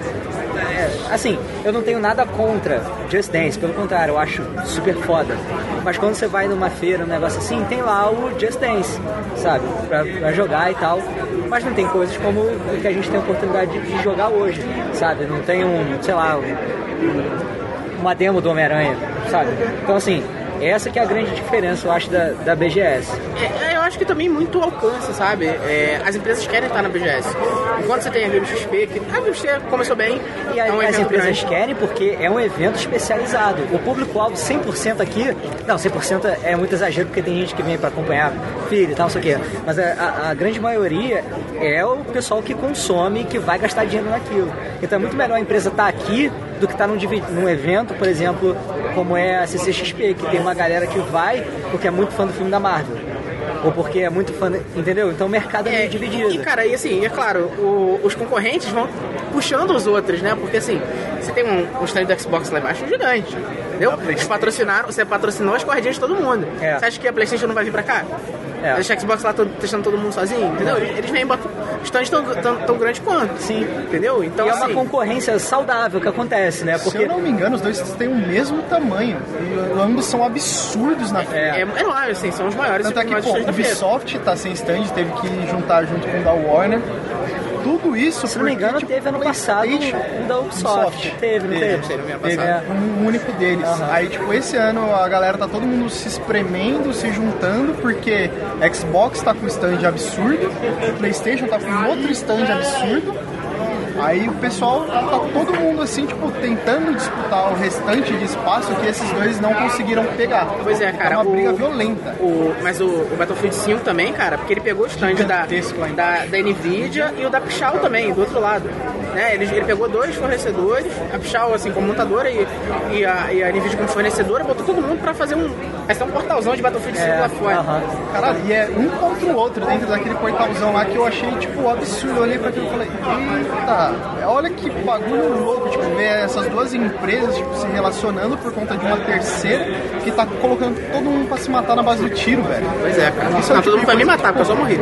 É, assim, eu não tenho nada contra Just Dance, pelo contrário, eu acho super foda. Mas quando você vai numa feira, um negócio assim, tem lá o Just Dance, sabe? Pra, pra jogar e tal. Mas não tem coisas como o que a gente tem a oportunidade de, de jogar hoje, sabe? Não tem um, sei lá, um, uma demo do Homem-Aranha, sabe? Então, assim, essa que é a grande diferença, eu acho, da, da BGS. É, eu acho que também muito alcance, sabe? É, as empresas querem estar na BGS. Enquanto você tem a Game XP, que a Game XP começou bem, E a- é um as empresas grande. querem porque é um evento especializado. O público-alvo 100% aqui, não, 100% é muito exagero porque tem gente que vem para acompanhar filho e tal, não sei o quê. Mas a, a- grande maioria é o pessoal que consome, que vai gastar dinheiro naquilo. Então é muito melhor a empresa estar aqui do que estar num, divi- num evento, por exemplo, como é a CCXP, que tem uma galera que vai porque é muito fã do filme da Marvel. Ou porque é muito fã, entendeu? Então o mercado é meio dividido. E, cara, e assim, é claro, o- os concorrentes vão puxando os outros, né? Porque assim, você tem um, um stand do Xbox lá embaixo gigante, entendeu? Eles patrocinaram, você patrocinou as cordinhas de todo mundo. É. Você acha que a Playstation não vai vir pra cá? É. Deixa a Xbox lá testando todo mundo sozinho, entendeu? Eles, eles vêm botam stands tão, tão, tão grandes quanto. Sim. Entendeu? Então, e é uma assim, concorrência saudável que acontece, né? Se Porque eu não me engano, os dois têm o mesmo tamanho. E ambos são absurdos na feira. é, é enorme, assim, são os maiores Tanto é que, pô, feira. Ubisoft tá sem stand, teve que juntar junto com o da Warner. Tudo isso Se não me engano, tipo, teve ano passado um da Ubisoft. Teve, não teve? Teve Teve passado. um único deles. Aí, tipo, esse ano a galera tá todo mundo se espremendo, se juntando, porque Xbox tá com stand absurdo, Playstation tá com outro stand absurdo. Aí o pessoal tá todo mundo assim, tipo, tentando disputar o restante de espaço que esses dois não conseguiram pegar. Pois é, cara, É uma o- briga violenta. O, mas o, o Battlefield 5 também, cara, porque ele pegou o stand da, da, da Nvidia e o da Pichau também, do outro lado. Né? Ele, ele pegou dois fornecedores, a Pichau assim como montadora e, e, a, e a Nvidia como fornecedora, botou todo mundo pra fazer um. Vai ser um portalzão de Battlefield 5 lá fora. aham. Caralho, e é um contra o outro dentro daquele portalzão lá que eu achei, tipo, absurdo. Eu olhei pra aquilo e falei, eita, olha que bagulho louco, tipo, ver essas duas empresas, tipo, se relacionando por conta de uma terceira que tá colocando todo mundo pra se matar na base do tiro, velho. Pois é, cara. Isso é Não, tipo todo mundo vai me matar, porque eu só morri. [laughs]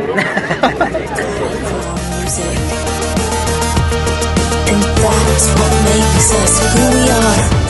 And that's what makes us who we are.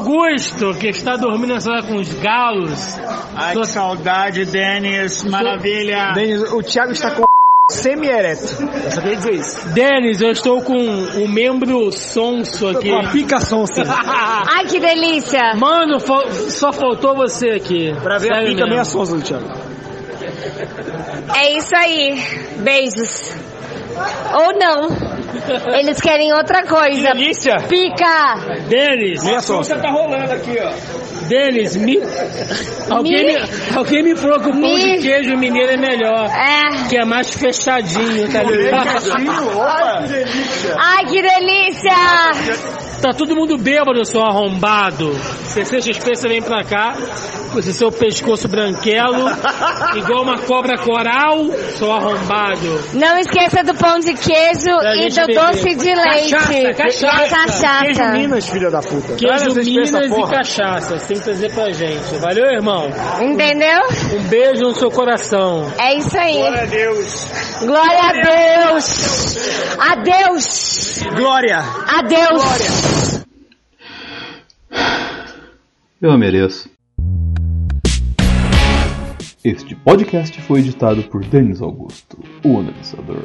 Augusto, que está dormindo nessa hora com os galos. Ai, Sou- que saudade, Denis. Maravilha. Denis, o Thiago está com semi-ereto. Eu só queria dizer isso. Denis, eu estou com o membro sonso aqui. Com a pica sonsa. [laughs] Ai, que delícia! Mano, só faltou você aqui. Pra ver a Sério pica mesmo. meia sonsa do Thiago. É isso aí. Beijos. Ou não. Eles querem outra coisa. Delícia. Pica! Denis, Meia sonsa. tá rolando aqui, ó. Denis, me... Alguém, me... Alguém me falou que o pão Me- de queijo mineiro é melhor. É. Que é mais fechadinho, tá ligado? Opa! Ai, que delícia! Tá todo mundo bêbado, seu arrombado. CCXP, você vem pra cá com esse seu pescoço branquelo, [laughs] igual uma cobra coral, seu arrombado. Não esqueça do pão de queijo e do beber. doce de leite. Cachaça, cachaça. A cachaça. Queijo Minas, filha da puta. Queijo Minas e cachaça, você tem que trazer pra gente. Valeu, irmão? Entendeu? Um beijo no seu coração. É isso aí. Glória a Deus. Glória a Deus. Adeus. Glória. Adeus. Eu mereço. Este podcast foi editado por Denis Augusto, o analisador.